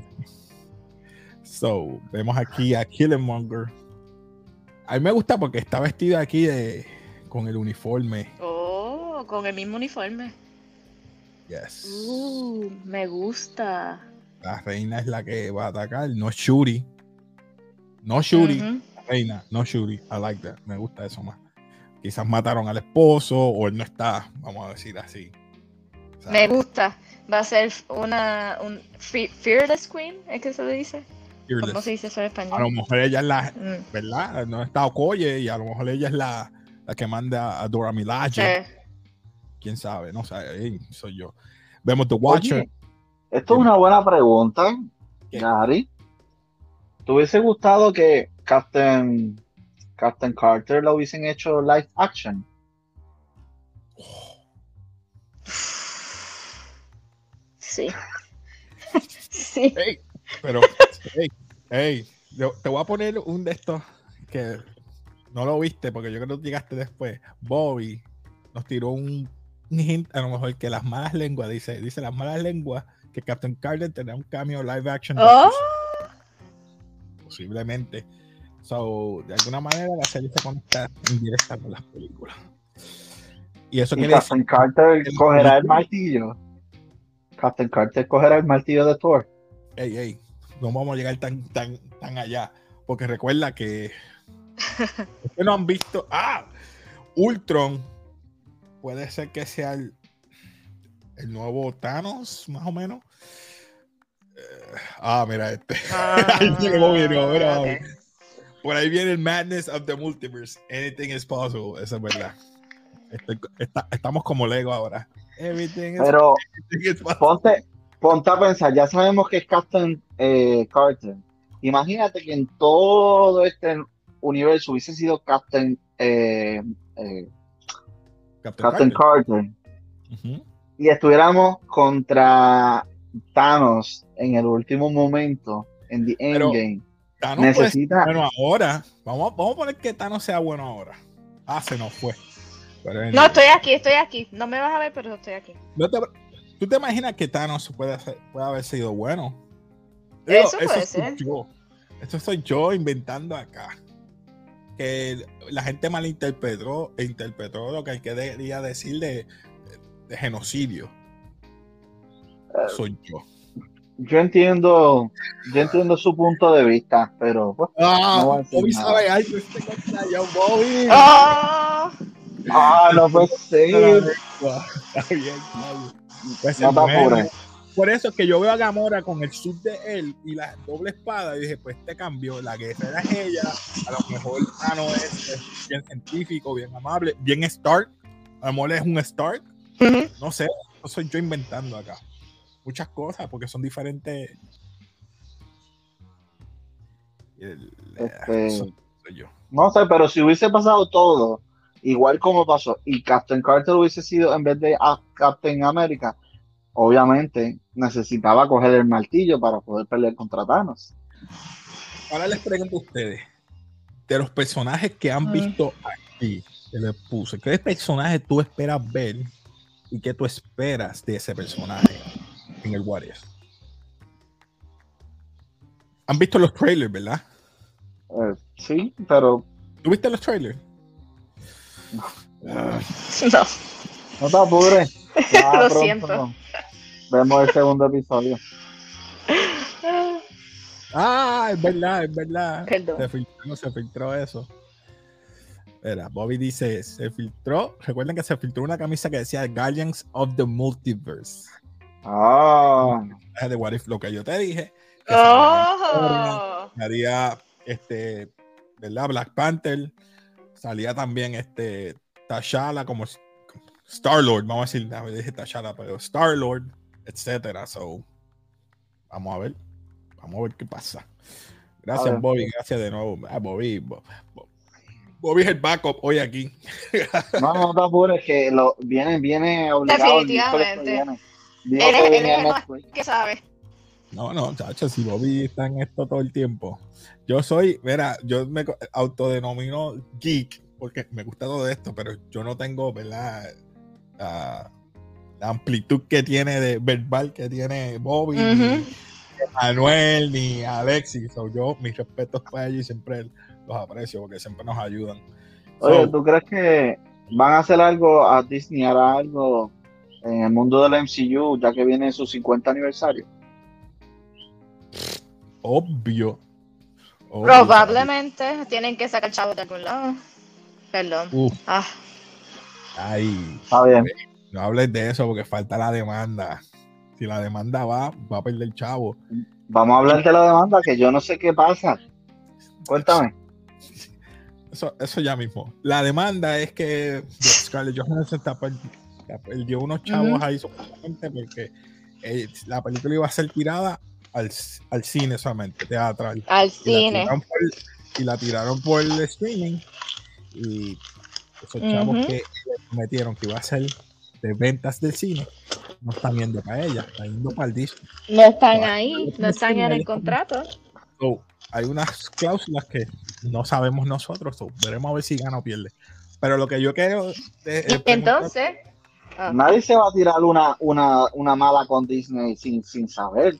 so, vemos aquí a Killenmonger. A mí me gusta porque está vestido aquí de, con el uniforme. Oh, con el mismo uniforme. Yes. Uh, me gusta. La reina es la que va a atacar, no Shuri. No Shuri. Reina, no Shuri. I like that. Me gusta eso más quizás mataron al esposo o él no está, vamos a decir así. Me gusta. Va a ser una un Fearless Queen, ¿es que se le dice? ¿Cómo se dice eso en español? A lo mejor ella es la, mm. ¿verdad? No está Okoye y a lo mejor ella es la, la que manda a Dora Milaje. Quién sabe, no sé, soy yo. Vemos The Watcher. esto es una buena pregunta, Gary. ¿Te hubiese gustado que Captain Captain Carter lo hubiesen hecho live action. Sí. [LAUGHS] sí. pero, hey, te voy a poner un de estos que no lo viste porque yo creo que llegaste después. Bobby nos tiró un, hint, a lo mejor que las malas lenguas, dice, dice las malas lenguas, que Captain Carter tendrá un cambio live action. Oh. Posiblemente. So, de alguna manera la serie se conecta en directa con las películas. Y eso que Captain Carter cogerá el martillo. Captain Carter cogerá el martillo de Thor. Ey, ey, no vamos a llegar tan, tan, tan allá. Porque recuerda que. [LAUGHS] que no han visto. ¡Ah! Ultron puede ser que sea el, el nuevo Thanos, más o menos. Eh, ah, mira este. [LAUGHS] Ah, mira, por ahí viene el madness of the multiverse. Anything is possible. Esa es verdad. estamos como Lego ahora. Everything Pero Ponte, ponte a pensar, ya sabemos que es Captain eh, Carter. Imagínate que en todo este universo hubiese sido Captain, eh, eh, Captain, Carter. Y estuviéramos contra Thanos en el último momento, en The Endgame. Thanos necesita. bueno ahora. Vamos, vamos a poner que Thanos sea bueno ahora. Ah, se nos fue. no, estoy aquí, estoy aquí. No me vas a ver, pero estoy aquí. ¿Tú te imaginas que Thanos puede, puede haber sido bueno? eso puede ser. Yo. Eso soy yo inventando acá. Que la gente malinterpretó interpretó lo que quería decir de, de genocidio. Eh, soy yo yo entiendo, yo entiendo su punto de vista, pero pues, ah, no Bobby sabe algo este Bobby. Ah, ah no puede ser. [LAUGHS] Está bien, no te apures. Por eso es que yo veo a Gamora con el sub de él y la doble espada y dije, pues este cambio, la guerrera es ella, a lo mejor Tano es, es, bien científico, bien amable, bien Stark, a lo mejor es un Stark, no sé, eso soy yo inventando acá. Muchas cosas, porque son diferentes. Este, soy yo. No sé, pero si hubiese pasado todo igual como pasó y Captain Carter hubiese sido en vez de Captain America, obviamente necesitaba coger el martillo para poder pelear contra Thanos. Ahora les pregunto a ustedes, de los personajes que han visto aquí, que les puse, ¿qué personaje tú esperas ver y qué tú esperas de ese personaje en el Warriors? Han visto los trailers, ¿verdad? Eh, sí, pero. ¿Tuviste los trailers? [LAUGHS] No. No te apures. [LAUGHS] Lo siento. Vemos el segundo episodio. Ah, es verdad, es verdad. Se filtró, se filtró eso. Espera, Bobby dice, se filtró. Recuerden que se filtró una camisa que decía Guardians of the Multiverse. Ah. De What If, lo que yo te dije. oh. Haría este, ¿verdad? Black Panther. Salía también este Tashala como Star Lord, vamos a decir, no, dije Tashala, pero Star Lord, etcétera. So, vamos a ver, vamos a ver qué pasa. Gracias, Bobby, gracias de nuevo. Ah, Bobby, Bobby, es el backup hoy aquí. [LAUGHS] no, no te apures, que lo, viene, viene obligado. Definitivamente. Viene. ¿Qué sabe? No, no, chacho, si Bobby está en esto todo el tiempo. Yo soy, mira, yo me autodenomino geek porque me gusta todo esto, pero yo no tengo, ¿verdad? La, amplitud que tiene de verbal que tiene Bobby, ni Manuel, ni Alexis. yo, mis respetos para ellos y siempre los aprecio porque siempre nos ayudan. Oye, ¿tú crees que van a hacer algo a Disney, hará algo en el mundo del MCU, ya que viene su 50 aniversario? Obvio. Probablemente tienen que sacar chavo de algún lado. Perdón. Ah. Ay. Está bien. No hables de eso porque falta la demanda. Si la demanda va, va a perder chavo. Vamos a hablar de la demanda, que yo no sé qué pasa. Cuéntame. Eso, eso ya mismo. La demanda es que Scarlett Johansson perdió unos chavos ahí solamente porque eh, la película iba a ser tirada al, al cine solamente, teatral. Al cine. y la tiraron por el streaming. Y esos chavos que prometieron que iba a ser de ventas del cine, no están yendo para ella, están yendo para el disco. No están ahí, no están en el contrato. hay unas cláusulas que no sabemos nosotros, veremos a ver si gana o pierde. Pero lo que yo quiero. Entonces. Ah. Nadie se va a tirar una, una, una mala con Disney sin, sin saber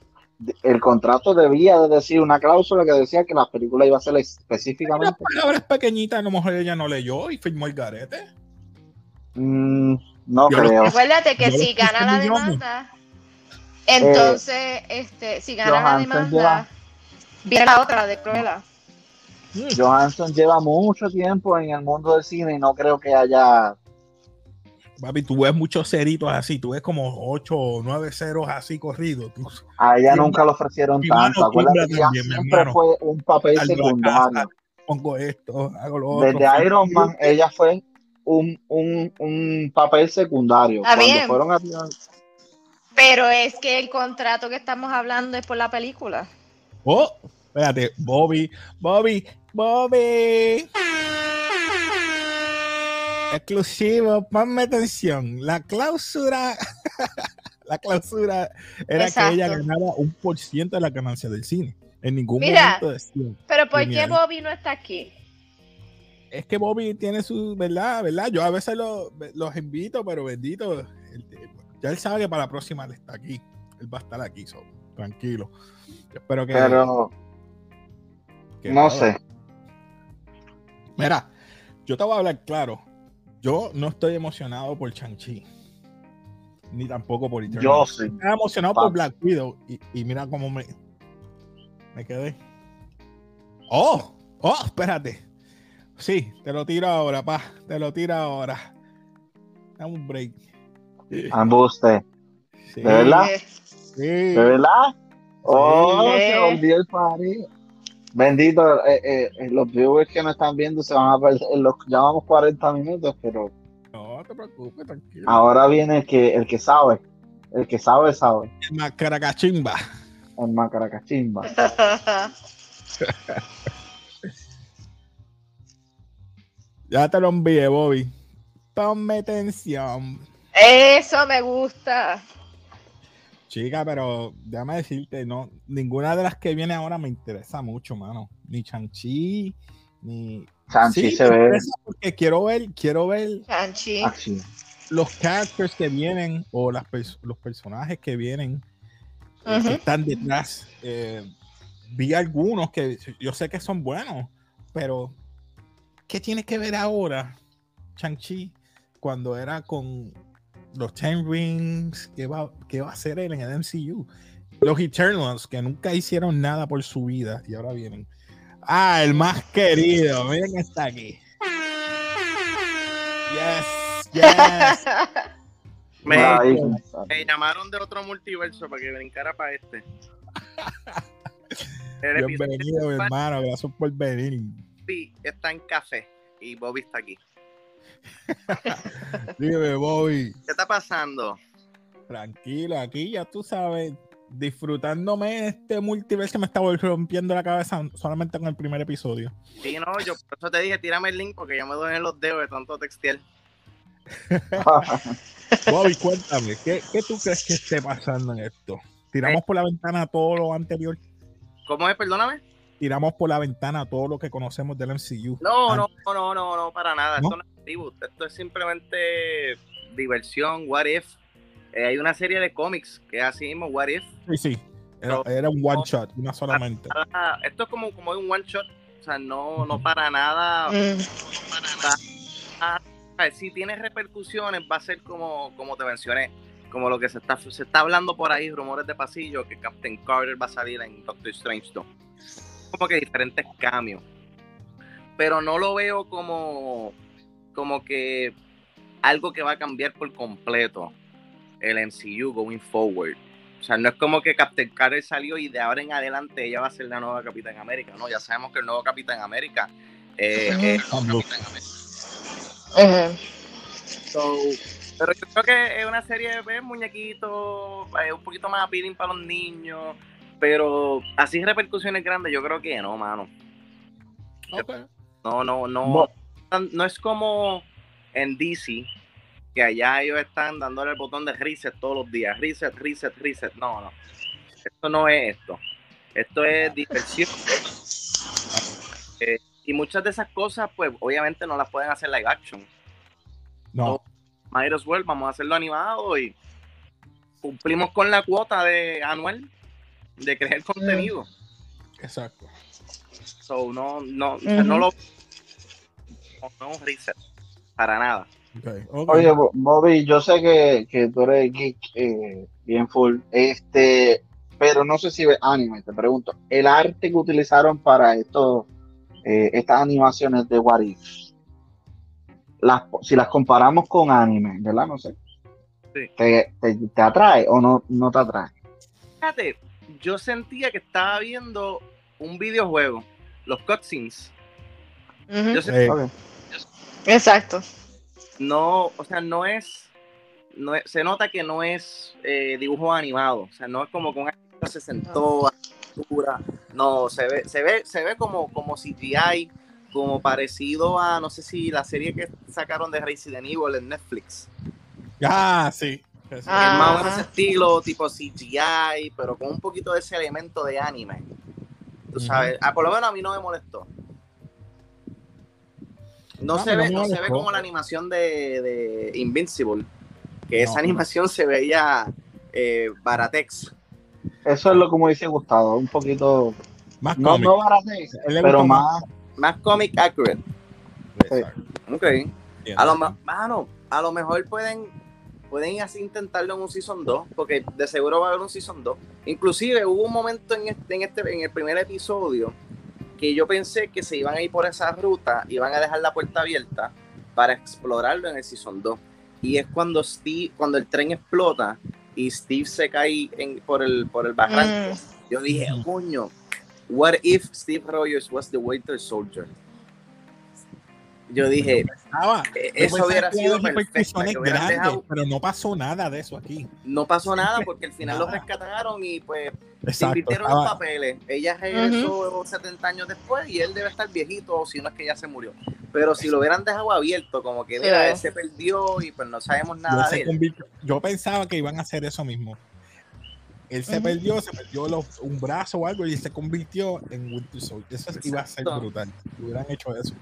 el contrato debía de decir una cláusula que decía que la película iba a ser específicamente. Las palabras pequeñitas, a lo mejor ella no leyó y firmó el garete. Mm, no creo. Recuérdate que si gana la demanda, entonces, eh, este, si gana la demanda, viene la otra de Cruella. Johansson lleva mucho tiempo en el mundo del cine y no creo que haya Papi, tú ves muchos ceritos así, tú ves como 8 o 9 ceros así corridos. A ella nunca le ofrecieron tanto. Acuérdate que ella siempre fue un papel secundario. pongo esto, hago lo otro. Desde Iron Man, ella fue un, un, un papel secundario. Cuando fueron a Pero es que el contrato que estamos hablando es por la película. Oh, espérate, Bobby, Bobby, Bobby exclusivo, ponme atención. La clausura, la clausura era que ella ganaba un por ciento de la ganancia del cine. En ningún momento decía. Pero ¿por qué Bobby no está aquí? Es que Bobby tiene su, ¿verdad? ¿verdad? Yo a veces los invito, pero bendito. ya él sabe que para la próxima él está aquí. Él va a estar aquí, tranquilo. espero que. Pero. no sé. Mira, yo te voy a hablar claro. Yo no estoy emocionado por Chanchi. Ni tampoco por Eternal. Yo sí. Estoy emocionado por Black Widow. Y, mira cómo me, me quedé. Oh, oh, espérate. Sí, te lo tiro ahora, pa. Te lo tiro ahora. Dame un break. Ambuste. Sí. ¿De verdad? ¿De verdad? Oh, se volvió el party. Bendito, eh, eh, eh, los viewers que nos están viendo se van a perder, los llamamos 40 minutos, pero. No te preocupes, tranquilo. Ahora viene el que, el que sabe. El que sabe, sabe. El macaracachimba. El macaracachimba. [LAUGHS] ya te lo envié, Bobby. Ponme atención. Eso me gusta. Chica, pero déjame decirte, no, ninguna de las que viene ahora me interesa mucho, mano. Ni Chanchi, ni. Chanchi se ve. Porque quiero ver, quiero ver Chanchi. Ah, los characters que vienen o las los personajes que vienen eh, que están detrás. Eh, vi algunos que yo sé que son buenos, pero ¿qué tiene que ver ahora Chanchi cuando era con los Ten Rings, ¿qué va, va a hacer él en el MCU? Los Eternals, que nunca hicieron nada por su vida y ahora vienen. Ah, el más querido, miren está aquí. Yes, yes. [LAUGHS] me, llamaron de otro multiverso para que brincara para este. [LAUGHS] Bienvenido, hermano, gracias por venir. Sí, está en café y Bobby está aquí. [LAUGHS] Dime, Bobby. ¿Qué está pasando? Tranquilo, aquí ya tú sabes, disfrutándome este multiverso me estaba rompiendo la cabeza solamente con el primer episodio. Sí, no, yo por eso te dije, tírame el link porque ya me duelen los dedos de tanto textil. [LAUGHS] Bobby, cuéntame, ¿qué, ¿qué, tú crees que esté pasando en esto? ¿Tiramos por la ventana todo lo anterior? ¿Cómo es? Perdóname tiramos por la ventana todo lo que conocemos del MCU. No, no, no, no, no, para nada. Esto no es reboot. Esto es simplemente diversión, what if. Eh, hay una serie de cómics que es así mismo, what if. Sí, sí. Era, un one shot, una solamente. esto es como, como un one shot. O sea, no, no para nada. [LAUGHS] Mm. si tiene repercusiones, va a ser como, como te mencioné como lo que se está, se está hablando por ahí, rumores de pasillo, que Captain Carter va a salir en Doctor Strange 2 como que diferentes cambios. Pero no lo veo como, como que algo que va a cambiar por completo el MCU going forward. O sea, no es como que Captain Carter salió y de ahora en adelante ella va a ser la nueva Capitán América. No, ya sabemos que el nuevo Capitán América eh, es Capitán América. pero yo creo que es una serie de muñequitos, eh, un poquito más appealing para los niños. Pero así repercusiones grandes, yo creo que no, mano. No, no, no. No es como en DC, que allá ellos están dándole el botón de reset todos los días. Reset, reset, reset. No, no. Esto no es esto. Esto es diversión. Eh, y muchas de esas cosas, pues obviamente no las pueden hacer live action. No. Might as well, vamos a hacerlo animado y cumplimos con la cuota de anual de crear contenido. Exacto. So, no, no, no lo. No un reset. Para nada. Oye, Bobby, yo sé que, que tú eres geek eh, bien full. Este, pero no sé si ves anime, te pregunto. El arte que utilizaron para esto, eh, estas animaciones de What If, las, si las comparamos con anime, ¿verdad? No sé. Sí. ¿Te, te, atrae o no, no te atrae? Fíjate, yo sentía que estaba viendo un videojuego, los cutscenes. Exacto. No, o sea, no es, no se nota que no es eh, dibujo animado, o sea, no es como con se sentó, no, se ve, se ve, se ve como, como CGI, como parecido a, no sé si la serie que sacaron de Resident Evil en Netflix. Ah, sí. Es más o ese estilo tipo CGI, pero con un poquito de ese elemento de anime. Tú sabes, ah, por lo menos a mí no me molestó. No, se, ve, no se ve como la animación de, de Invincible, que esa animación se veía eh, baratex. Eso es lo como dice Gustavo, un poquito más no, no baratex, pero más más comic accurate. Ok. A lo, mano, a lo mejor pueden pueden así intentarlo en un Season 2, porque de seguro va a haber un Season 2. Inclusive hubo un momento en este, en este, en el primer episodio que yo pensé que se iban a ir por esa ruta, iban a dejar la puerta abierta para explorarlo en el Season 2. Y es cuando Steve, cuando el tren explota y Steve se cae en, por, el, por el barranco, Mm. yo dije, Mm. coño, what if Steve Rogers was the Winter Soldier? Yo dije, eh, eso hubiera sido perfecto. dejado- pero no pasó nada de eso aquí. no pasó nada porque al final lo Nada. rescataron y pues se Exacto. invirtieron los estaba- papeles. Ella regresó 70 años después y él debe estar viejito, si no es que ya se murió. Pero si lo hubieran dejado abierto, como que mira, Sí. él se perdió y pues no sabemos nada se de él. convirtió- yo pensaba que iban a hacer eso mismo. Él se perdió, se perdió los- un brazo o algo y se convirtió en Winter Soldier. Eso iba a ser brutal. Si hubieran hecho eso.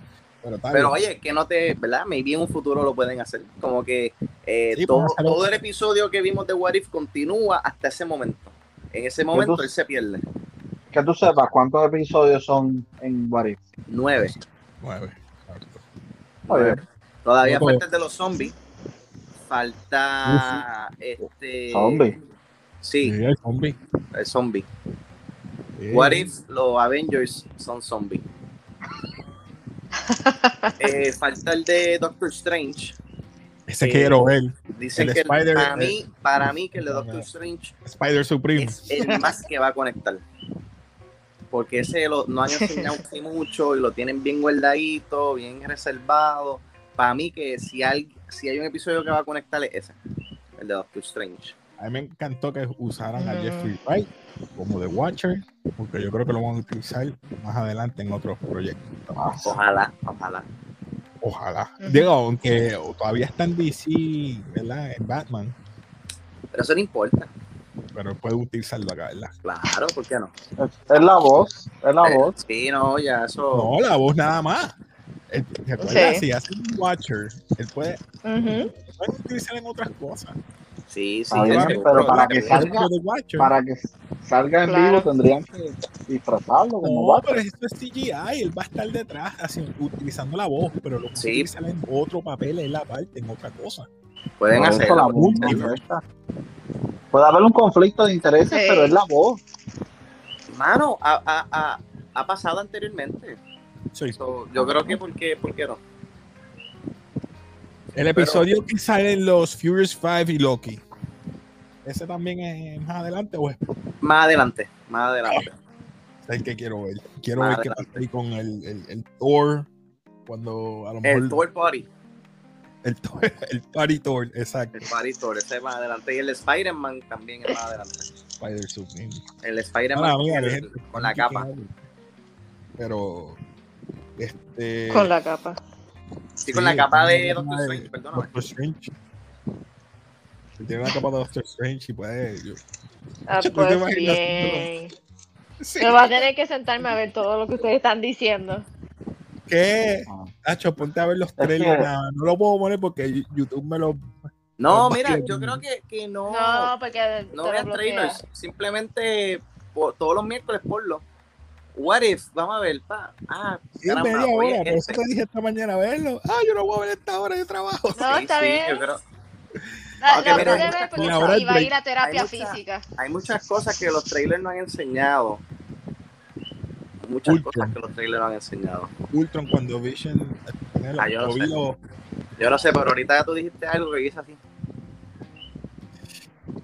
Pero, Pero oye, que no te, ¿verdad? Maybe en un futuro lo pueden hacer. Como que eh, Sí, todo, el episodio que vimos de What If continúa hasta ese momento. En ese momento tú- él se pierde. Que tú sepas cuántos episodios son en What If. Nueve. Nueve. Exacto. Oye, Todavía No, falta el de los zombies. Falta este. Zombie. Sí, Sí, hay zombie. el zombie. Sí. What if los Avengers son zombies? Eh, falta el de Doctor Strange. Ese eh, quiero ver. Dicen El que Spider- para eh, mí, para mí que el de Doctor. Strange Spider Supreme. es el más que va a conectar. Porque ese lo, no han enseñado mucho y lo tienen bien guardadito, bien reservado. Para mí que si hay, si hay un episodio que va a conectar es ese, el de Doctor Strange. A mí me encantó que usaran a. Jeffrey Wright como The Watcher, porque yo creo que lo van a utilizar más adelante en otros proyectos. Ojalá, ojalá. Ojalá. Digo, aunque todavía está en DC, ¿verdad? En Batman, Pero eso no importa. pero puede utilizarlo acá, ¿verdad? Claro, ¿por qué no? es, es la voz, es la Eh, voz. Sí, no, ya eso. No, la voz nada más. Él- ¿Te acuerdas? Sí. Si hace un Watcher, él puede, Ujú. puede utilizar en otras cosas. Sí, sí, bien, pero para que salga- Para que salga en Claro. vivo tendrían que disfrazarlo como No, pero esto es CGI, él va a estar detrás así, utilizando la voz, pero lo Sí. utilizan en otro papel, en la parte, en otra cosa. Pueden hacerlo. la voz. Puede haber un conflicto de intereses, Sí. pero es la voz. Mano, ha, ha- ha- ha pasado anteriormente. Sí. So, yo creo que, ¿por qué, por qué no? El episodio que sale en los Furious 5 y Loki. ¿Ese también es más adelante o es Más adelante, más adelante. [LAUGHS] el que quiero ver? Quiero Más ver qué adelante. pasa ahí con el, el, el Thor. Cuando a lo El mejor. Thor Party. El, [LAUGHS] el Party Thor, exacto. El Party Thor, ese es más adelante. Y el Spider-Man también es más adelante. Spider Supreme. El Spider-Man el- con la capa. Pero. Este. Con la capa. Sí, con la capa de Doctor Strange, perdóname. Doctor Strange. Él Tiene la capa de Doctor Strange y puede. yo- Ah, ¿Tú te pues imaginas bien. Sí. Me va a tener que sentarme a ver todo lo que ustedes están diciendo. ¿Qué? Ah. Nacho, ponte a ver los trailers. No lo puedo poner porque YouTube me lo. No, Pues, mira, yo creo que, que no. No, porque No bloquea. trailers, simplemente po- todos los miércoles ponlo. What if, vamos a ver, pa. Ah, Sí, caramba, media oye, hora. Por eso este. te dije esta mañana verlo. Ah, yo no voy a ver esta hora de trabajo. No, Sí, está sí, bien. yo creo- Ah, Ok, lo mira, ver porque iba a ir a terapia Hay muchas- física. Hay muchas cosas que los trailers no han enseñado. Muchas Ultron. cosas que los trailers no han enseñado. Ultron cuando Vision. los Ah, yo no sé. Yo no sé, pero ahorita ya tú dijiste algo que hice así.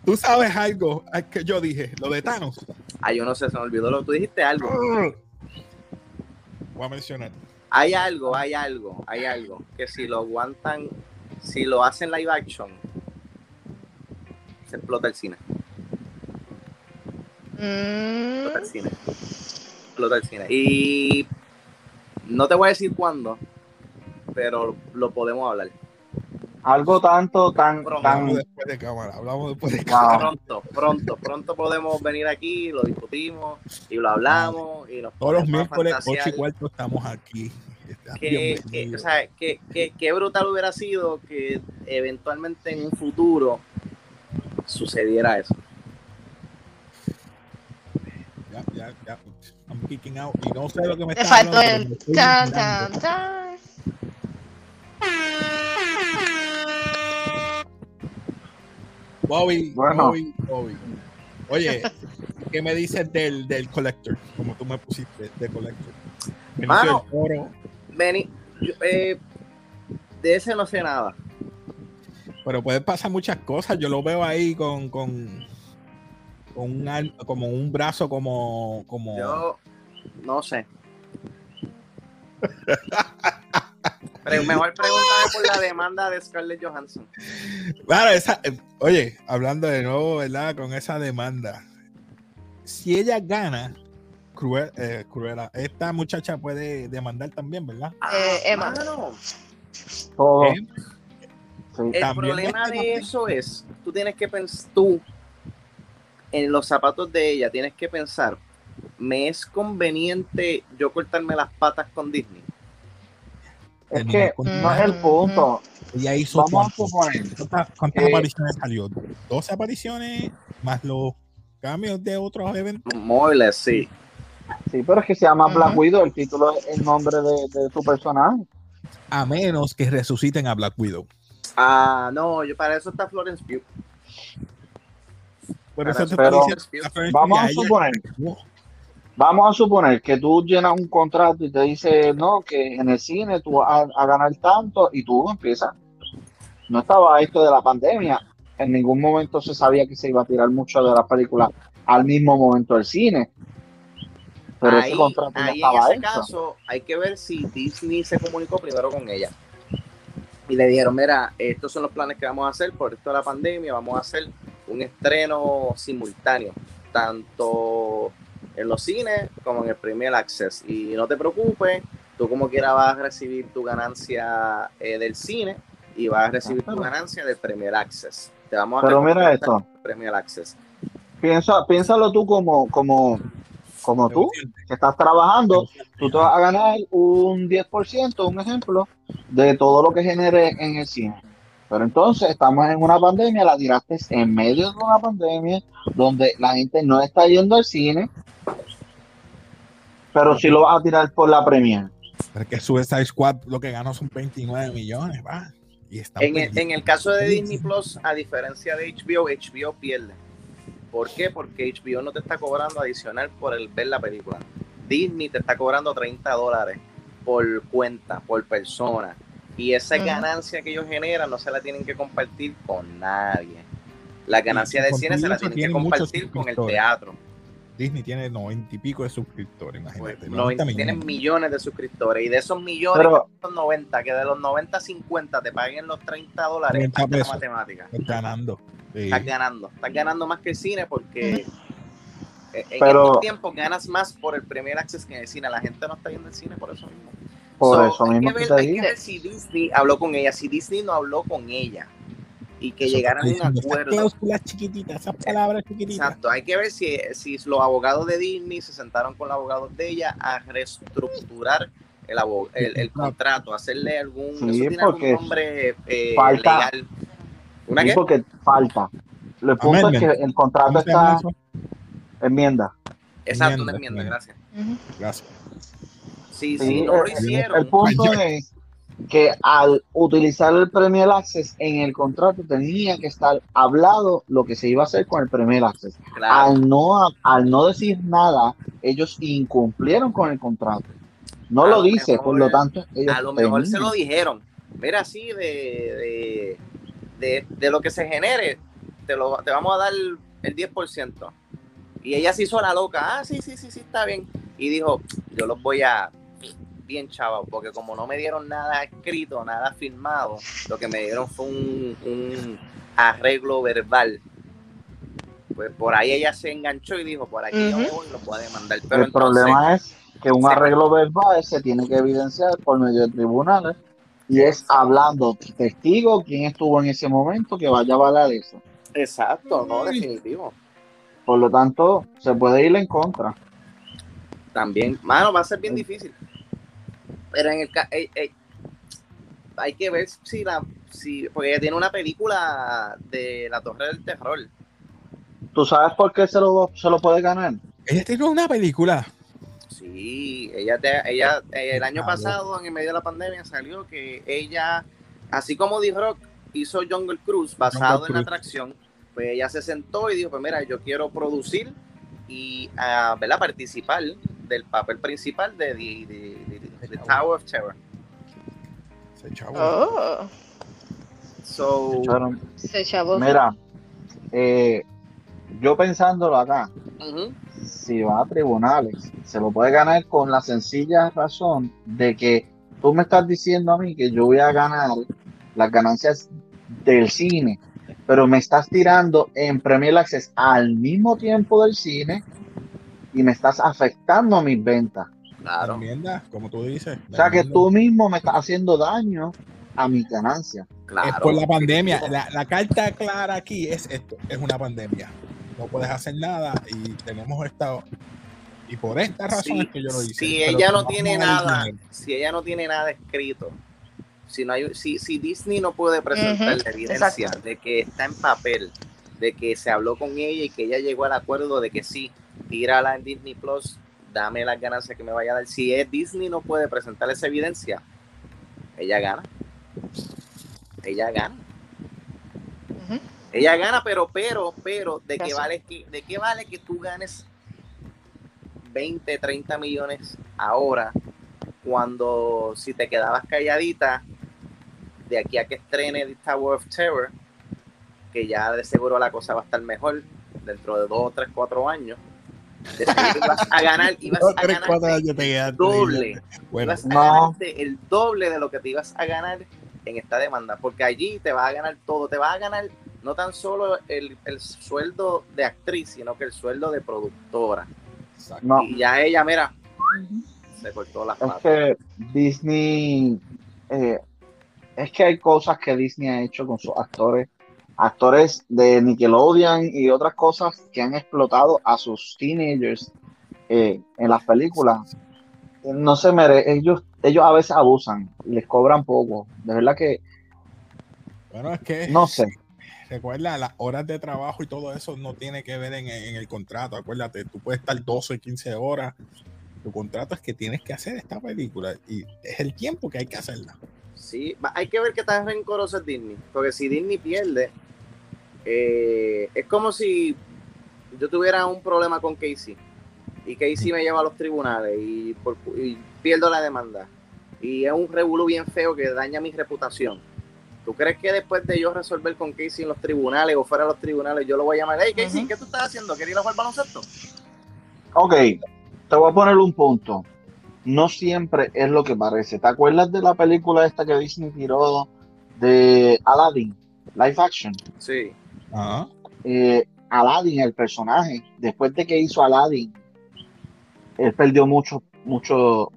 Tú sabes algo que yo dije, lo de Thanos. Ah, yo no sé, se me olvidó lo que tú dijiste algo. Voy a mencionar. Hay algo, hay algo, hay algo. Que si lo aguantan, si lo hacen live action, se explota el cine. Explota el Mm, cine. Explota el cine. Y no te voy a decir cuándo, pero lo podemos hablar. Algo tanto, tan, Broma. tan, Hablamos después de cámara. Hablamos después de cámara. Pronto, pronto, pronto podemos venir aquí, lo discutimos y lo hablamos y nos Todos los miércoles, 8 y cuarto, estamos aquí. Que, que- o sea, que, que- que brutal hubiera sido que eventualmente en un futuro sucediera eso. Ya, ya, ya. I'm kicking out. Y no sé lo que me Te está faltó hablando, Bobby, Bueno. Bobby, Bobby. Oye, ¿qué me dices del, del Collector? Como tú me pusiste, de Collector. Mano. Benny, yo, eh, de ese no sé nada. pero puede pasar muchas cosas. Yo lo veo ahí con, con, con un, como un brazo como, como. Yo no sé. [LAUGHS] Pero mejor pregúntame por la demanda de Scarlett Johansson. Claro, esa, eh, oye, hablando de nuevo, ¿verdad? Con esa demanda. Si ella gana, Cruel, eh, Cruella, esta muchacha puede demandar también, ¿verdad? Eh, Emma. Todo. ¿Eh? El También problema este de eso es, tú tienes que pensar, tú, en los zapatos de ella, tienes que pensar, ¿me es conveniente yo cortarme las patas con Disney? Es que no es el punto. Ella hizo Vamos a cuánto? ¿Cuántas, cuántas Eh, apariciones salió? 12 apariciones más los cambios de otros eventos. Less, sí. Sí, pero es que se llama Black. Widow, el título es el nombre de, de su personaje. A menos que resuciten a Black Widow. Ah, no, yo para eso está Florence Pugh. Pero- la Florence Vamos a suponer, vamos a suponer que tú llenas un contrato y te dice, no, que en el cine tú vas a, a ganar tanto y tú empiezas. No estaba esto de la pandemia. En ningún momento se sabía que se iba a tirar mucho de las películas al mismo momento del cine. Pero ahí, ese contrato no ahí en estaba ese hecho. caso hay que ver si Disney se comunicó primero con ella. Y le dijeron, mira, estos son los planes que vamos a hacer por esto de la pandemia, vamos a hacer un estreno simultáneo, tanto en los cines como en el Premier Access. Y no te preocupes, tú como quiera vas a recibir tu ganancia eh, del cine y vas a recibir tu ganancia del Premier Access. Te vamos a Pero mira esto. Premier Access. Piensa, piénsalo tú como, como, como tú, que estás trabajando, tú te vas a ganar un 10%, un ejemplo, de todo lo que genere en el cine. Pero entonces estamos en una pandemia, la tiraste en medio de una pandemia, donde la gente no está yendo al cine, pero sí lo vas a tirar por la premia. Porque Suicide Squad lo que ganó son 29 millones, va. Y está En el, en el caso de Disney. Plus, a diferencia de HBO, HBO pierde. ¿Por qué? Porque HBO no te está cobrando adicional por el ver la película. Disney te está cobrando 30 dólares por cuenta, por persona. Y esa ganancia que ellos generan no se la tienen que compartir con nadie. La ganancia de cine se la tienen que compartir con el teatro. Disney tiene 90 y pico de suscriptores, Pues, imagínate. no, 90 tienen millones. millones de suscriptores y de esos millones, Pero- que son 90, que de los 90 a 50 te paguen los 30 dólares, 30 hazte la matemática. Estás ganando. Sí. estás ganando. Estás ganando más que el cine porque eh, en Pero- estos tiempos ganas más por el Premier Access que en el cine. La gente no está yendo al cine por eso mismo. Por So, eso hay mismo que que ver, te hay que ver si Disney habló con ella. Si Disney no habló con ella y que Eso llegaran a un diciendo, esas acuerdo. cláusulas chiquititas, esas palabras chiquititas. Exacto, hay que ver si, si los abogados de Disney se sentaron con los abogados de ella a reestructurar el, el, el contrato, hacerle algún, Sí, eso tiene porque algún nombre eh, falta- legal. ¿Una Sí, qué? porque falta. El punto es que el contrato ¿Cómo se llama está enmienda. Exacto, una enmienda, enmienda, gracias. Ujú. Gracias. Sí, Sí, sí, no lo el- hicieron. El punto Ay, es que al utilizar el Premier Access en el contrato tenía que estar hablado lo que se iba a hacer con el Premier Access. Claro. Al no, al no decir nada, ellos incumplieron con el contrato. No A lo lo dice, mejor- por lo tanto, ellos A lo mejor se lo dijeron. Mira, sí, de, de, de, de lo que se genere, te, lo, te vamos a dar el 10%. Y ella se hizo la loca. Ah, sí, sí, sí, sí, está bien. Y dijo, yo los voy a... Bien, chaval, porque como no me dieron nada escrito, nada firmado, lo que me dieron fue un, un arreglo verbal. Pues por ahí ella se enganchó y dijo, por aquí yo me Ujú. voy y los voy a demandar. Pero el entonces- problema es que un arreglo verbal se tiene que evidenciar por medio de tribunales y es hablando testigo quién estuvo en ese momento que vaya a avalar eso. Exacto, no, definitivo. Por lo tanto, se puede ir en contra. También, mano, va a ser bien difícil. Pero en el ca- eh, eh, hay que ver si la si porque ella tiene una película de la Torre del Terror. ¿Tú sabes por qué se lo, se lo puede ganar? Ella tiene una película. Sí, ella te- ella eh, el año pasado en el medio de la pandemia salió que ella así como D-Rock hizo Jungle Cruise basado Jungle en la Cruise. atracción, pues ella se sentó y dijo, pues mira, yo quiero producir y ah, ¿verdad? participar del papel principal de, de Tower of Terror. Ese chavo. Oh. So, Se chavó. Mira, eh, yo pensándolo acá, si va a tribunales, se lo puede ganar con la sencilla razón de que tú me estás diciendo a mí que yo voy a ganar las ganancias del cine, pero me estás tirando en Premier Access al mismo tiempo del cine y me estás afectando mis ventas. claro. Enmienda, como tú dices. O sea que tú mismo me estás haciendo daño a mis ganancias. Claro. Es por la pandemia. La, la carta clara aquí es esto, es una pandemia. No puedes hacer nada y tenemos esta y por esta razón Si, es que yo lo hice. si ella no tiene a nada, si ella no tiene nada escrito, si no hay, si, si Disney no puede presentar la evidencia exacto. de que está en papel, de que se habló con ella y que ella llegó al acuerdo de que sí, tírala en Disney Plus, dame las ganancias que me vaya a dar. Si es Disney no puede presentar esa evidencia, ella gana. Ella gana. Ella gana, pero, pero, pero, ¿de qué vale que, de qué vale que tú ganes 20, 30 millones ahora cuando si te quedabas calladita de aquí a que estrene The Tower of Terror, que ya de seguro la cosa va a estar mejor dentro de 2, 3, 4 años, de ibas a [LAUGHS] ganar, ibas Dos, a tres, cuatro ganar años te quedaste. doble, Bueno, ibas a No. ganarte el doble de lo que te ibas a ganar en esta demanda, porque allí te vas a ganar todo, te vas a ganar no tan solo el, el sueldo de actriz, sino que el sueldo de productora. exacto. No, Y ya ella, mira, se cortó las es patas. que Disney, eh, es que hay cosas que Disney ha hecho con sus actores, actores de Nickelodeon y otras cosas que han explotado a sus teenagers eh, en las películas. No se mere ellos, ellos a veces abusan y les cobran poco. De verdad que Bueno, es que no sé. [LAUGHS] recuerda, las horas de trabajo y todo eso no tiene que ver en, en el contrato. Acuérdate, tú puedes estar 12, 15 horas. Tu contrato es que tienes que hacer esta película y es el tiempo que hay que hacerla. Sí, hay que ver qué tan rencoroso es Disney. Porque si Disney pierde, eh, es como si yo tuviera un problema con Casey y Casey me lleva a los tribunales y, por- y pierdo la demanda. Y es un revuelo bien feo que daña mi reputación. ¿Tú crees que después de yo resolver con Casey en los tribunales o fuera de los tribunales, yo lo voy a llamar? Hey, Casey. ¿qué tú estás haciendo? ¿Quieres ir a jugar baloncesto? Ok, te voy a poner un punto. No siempre es lo que parece. ¿Te acuerdas de la película esta que Disney tiró de Aladdin? Live action. Sí. Ajá. Eh, Aladdin, el personaje, después de que hizo Aladdin, él perdió mucho, mucho,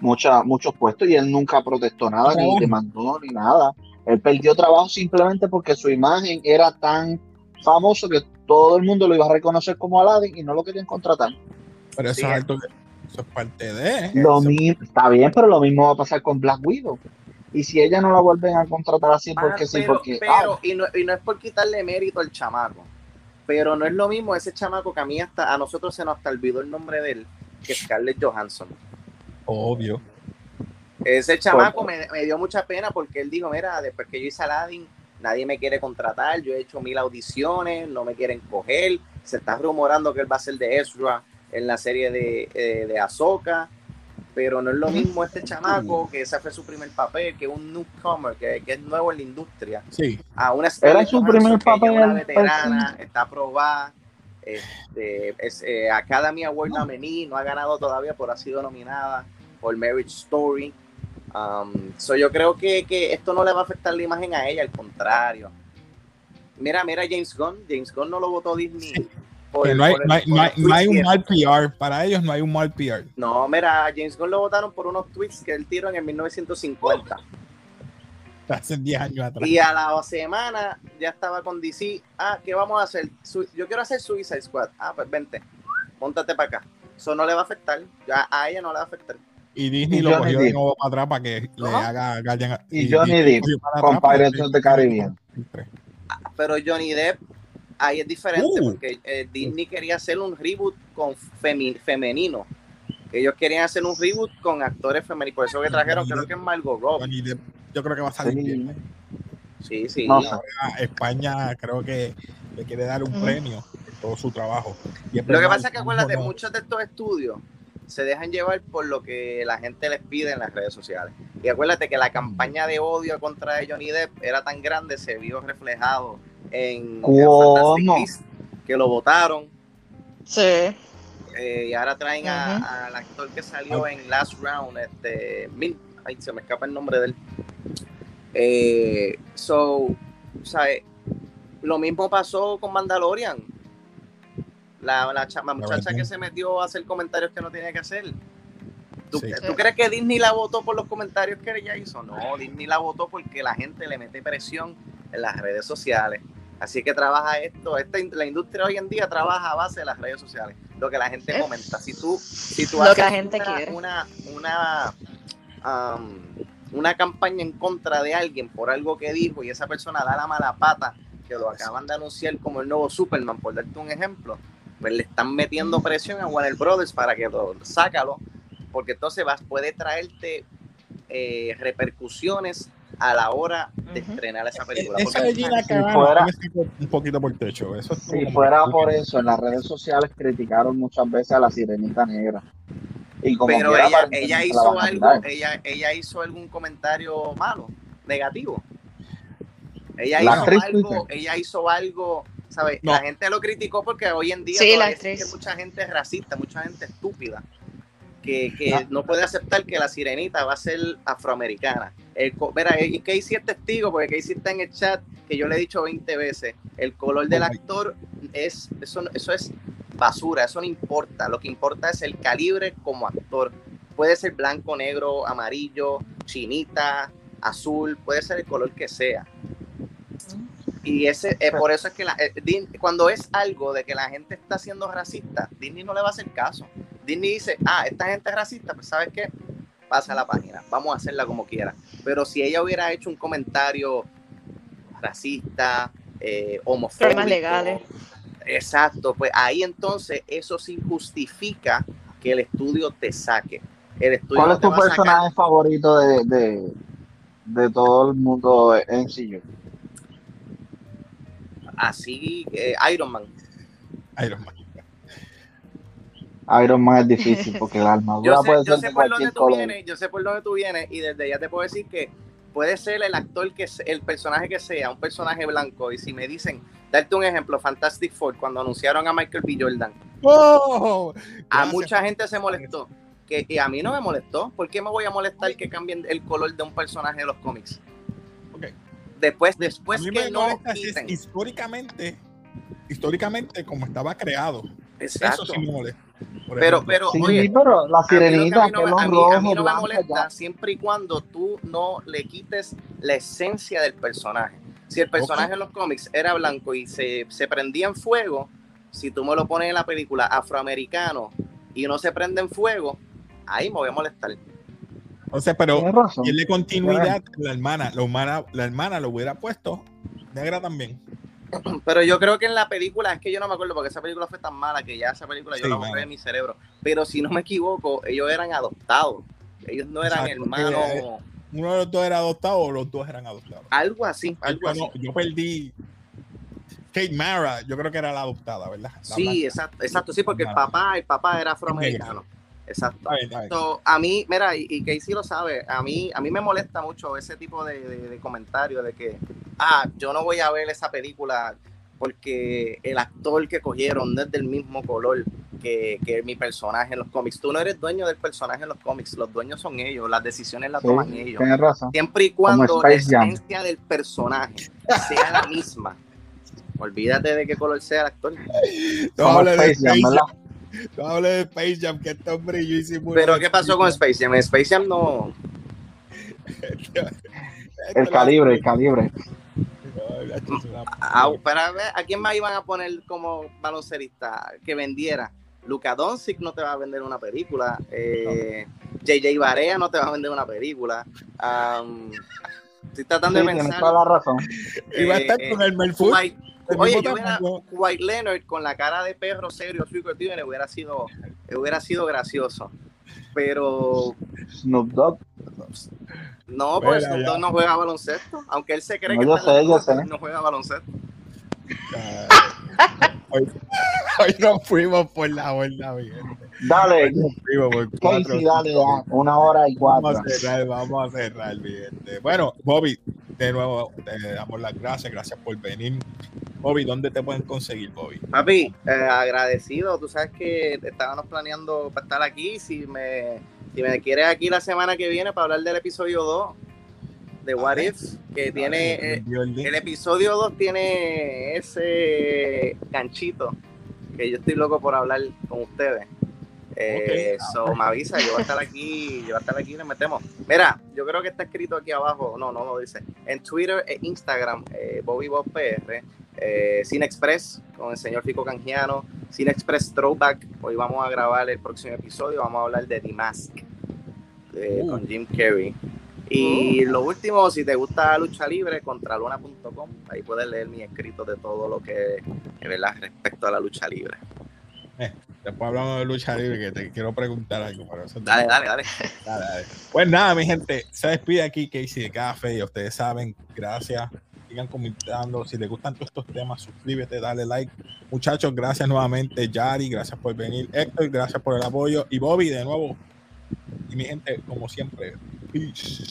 mucha, muchos puestos y él nunca protestó nada, ni demandó, ni nada. Él perdió trabajo simplemente porque su imagen era tan famoso que todo el mundo lo iba a reconocer como Aladdin y no lo querían contratar. Pero eso Sí, es es- alto, eso es parte de. Lo mismo, está bien, pero lo mismo va a pasar con Black Widow. Y si ella no la vuelven a contratar así, porque Ah, sí, porque. pero ah, y, no, y no es por quitarle mérito al chamaco, pero no es lo mismo ese chamaco que a mí hasta, a nosotros se nos hasta olvidó el nombre de él, que Scarlett Johansson. Obvio. Ese chamaco me, me dio mucha pena porque él dijo, mira, después que yo hice Aladdin, nadie me quiere contratar, yo he hecho mil audiciones, no me quieren coger, se está rumorando que él va a ser de Ezra en la serie de, eh, de Ahsoka, pero no es lo mismo este chamaco, que ese fue su primer papel, que un newcomer, que, que es nuevo en la industria, Sí. a una Era su primer una papel, pues, veterana, está aprobada, este, es, eh, Academy Award nominee, no ha ganado todavía, pero ha sido nominada por Marriage Story. Um, so yo creo que, que esto no le va a afectar la imagen a ella, al contrario. Mira, mira James Gunn, James Gunn no lo votó Disney. Sí. Por- no hay, por el- no hay- por no hay- los no hay tweets un mal PR. Para ellos no hay un mal PR. No, mira, a James Gunn lo votaron por unos tweets que él tiró en el 1950. [LAUGHS] Hace 10 años atrás. Y a la semana ya estaba con DC. Ah, ¿qué vamos a hacer? Yo quiero hacer Suicide Squad. Ah, pues vente, póntate para acá. Eso no le va a afectar. Ya a ella no le va a afectar. Y Disney Y lo cogió de nuevo para atrás para que le haga Guardian. Y Johnny Depp con Pirates of the Caribbean. Pero Johnny Depp, ahí es diferente, Uh. porque eh, Disney quería hacer un reboot con femi- femenino. Ellos querían hacer un reboot con actores femeninos. Por eso que trajeron, creo que es Margot Robbie. Yo creo que va a salir Sí. bien. Sí, sí. No España creo que le quiere dar un premio por todo su trabajo. Y Lo que pasa es que acuérdate, no- muchos de estos estudios se dejan llevar por lo que la gente les pide en las redes sociales. Y acuérdate que la campaña de odio contra Johnny Depp era tan grande, se vio reflejado en, que lo votaron. Sí. Eh, y ahora traen al actor que salió en Last Round, este, ay, se me escapa el nombre de él. Eh, so, ¿sabes? Lo mismo pasó con Mandalorian. La, la, muchacha que se metió a hacer comentarios que no tenía que hacer. ¿Tú, crees que Disney la votó por los comentarios que ella hizo? No, Disney la votó porque la gente le mete presión en las redes sociales. Así que trabaja esto, esta, la industria hoy en día trabaja a base de las redes sociales, lo que la gente comenta. Si tú, si tú haces gente una, una, una, campaña en contra de alguien por algo que dijo y esa persona da la mala pata, que lo acaban de anunciar como el nuevo Superman, por darte un ejemplo, pues le están metiendo presión a Warner Brothers para que lo sácalo, porque entonces vas, puede traerte eh, repercusiones a la hora de estrenar esa película. Esa si fuera, un poquito por techo. Eso si fuera por eso, en las redes sociales criticaron muchas veces a la sirenita negra. Y como Pero ella, ella hizo algo, ella, ella hizo algún comentario malo, negativo. Ella hizo algo, ella hizo algo, ¿sabes? La gente lo criticó porque hoy en día sí, mucha gente es racista, mucha gente estúpida que, no puede aceptar que la sirenita va a ser afroamericana. El, mira, Casey es testigo, porque Casey está en el chat, que yo le he dicho 20 veces, el color del actor es, eso, eso es basura, eso no importa, lo que importa es el calibre como actor. Puede ser blanco, negro, amarillo, chinita, azul, puede ser el color que sea. Y ese, eh, por eso es que la, eh, cuando es algo de que la gente está siendo racista, Disney no le va a hacer caso. Disney dice, ah, esta gente es racista, pues ¿sabes qué? Pasa la página, vamos a hacerla como quiera. Pero si ella hubiera hecho un comentario racista, eh, homofóbico, legales. exacto, pues ahí entonces eso sí justifica que el estudio te saque. El estudio ¿Cuál es tu personaje favorito de, de, todo el mundo en sí? Así, eh, Iron Man. Iron Man. Iron Man es difícil porque la [LAUGHS] armadura puede ser de cualquier color. yo sé por dónde tú vienes y desde ya te puedo decir que puede ser el actor que el personaje que sea, un personaje blanco. Y si me dicen, darte un ejemplo, Fantastic Four, cuando anunciaron a Michael B. Jordan, oh, a mucha gente se molestó. Que, y a mí no me molestó. ¿Por qué me voy a molestar que cambien el color de un personaje de los cómics? Después, después que no históricamente, históricamente como estaba creado. Eso sí me molesta. Pero, pero, oye, pero la sirenita, no, me molesta siempre y cuando tú no le quites la esencia del personaje. Si el personaje en los cómics era blanco y se, se prendía en fuego, si tú me lo pones en la película afroamericano y no se prende en fuego, ahí me voy a molestar. O sea, pero y de continuidad, la hermana, la hermana, la hermana lo hubiera puesto negra también. [CLEARS THROAT] Pero yo creo que en la película, es que yo no me acuerdo porque esa película fue tan mala que ya esa película yo la borré de mi cerebro. Pero si no me equivoco, ellos eran adoptados. Ellos no eran hermanos. Eh, uno de los dos era adoptado o los dos eran adoptados. Algo así, algo yo, así. yo perdí. Kate Mara, yo creo que era la adoptada, ¿verdad? sí, exacto, exacto, sí, porque el papá, el papá era afroamericano. Exacto. a mí, mira, y, y, Casey lo sabe, a mí, a mí me molesta mucho ese tipo de, de, comentarios de que, ah, yo no voy a ver esa película porque el actor que cogieron no es del mismo color que, que, mi personaje en los cómics. Tú no eres dueño del personaje en los cómics, los dueños son ellos, las decisiones las toman ellos. Siempre y cuando la esencia del personaje sea la misma. Olvídate de qué color sea el actor. No, no hable de Space Jam, que este hombre yo hicimos. Pero, ¿qué pasó con Space Jam? Space Jam no. [LAUGHS] el calibre, el calibre. Ah, para ver, ¿a quién más iban a poner como baloncerista que vendiera? Luca Doncic no te va a vender una película. Eh, JJ Barea no te va a vender una película. estoy tratando de pensar. toda la razón. Iba a estar con el Melfut. Oye, yo hubiera, White Leonard con la cara de perro serio, le hubiera sido, hubiera sido gracioso. Pero. Snoop Dogg. No, pues Snoop Dogg no juega baloncesto. Aunque él se cree que no juega baloncesto. hoy, hoy nos fuimos por la vuelta bien. Dale, Casey, dale una hora y cuatro. Vamos a cerrar, vamos a cerrar, Bueno, Bobby, de nuevo te damos las gracias, gracias por venir. Bobby, ¿dónde te pueden conseguir, Bobby? Papi, eh, agradecido. Tú sabes que estábamos planeando para estar aquí. Si me, si me quieres aquí la semana que viene para hablar del episodio 2 de What If, que tiene. Eh, el episodio 2 tiene ese ganchito que yo estoy loco por hablar con ustedes. Eh, me avisa, yo voy a estar aquí, yo voy a estar aquí y nos metemos. Mira, yo creo que está escrito aquí abajo, no, no lo dice. En Twitter e Instagram, eh, Bobby Bob PR, eh, Cine Express con el señor Fico Canjiano, Cine Express Throwback. Hoy vamos a grabar el próximo episodio, vamos a hablar de The Mask eh, uh. con Jim Carrey. Y uh. lo último, si te gusta lucha libre, contraluna.com, ahí puedes leer mi escrito de todo lo que, ¿verdad? respecto a la lucha libre. Eh, después hablamos de lucha libre, que te quiero preguntar algo. dale, dale, dale, Pues nada, mi gente, se despide aquí Casey de Café y ustedes saben, gracias. Sigan comentando. Si les gustan todos estos temas, suscríbete, dale like. Muchachos, gracias nuevamente. Yari, gracias por venir. Héctor, gracias por el apoyo. Y Bobby, de nuevo. Y mi gente, como siempre, peace.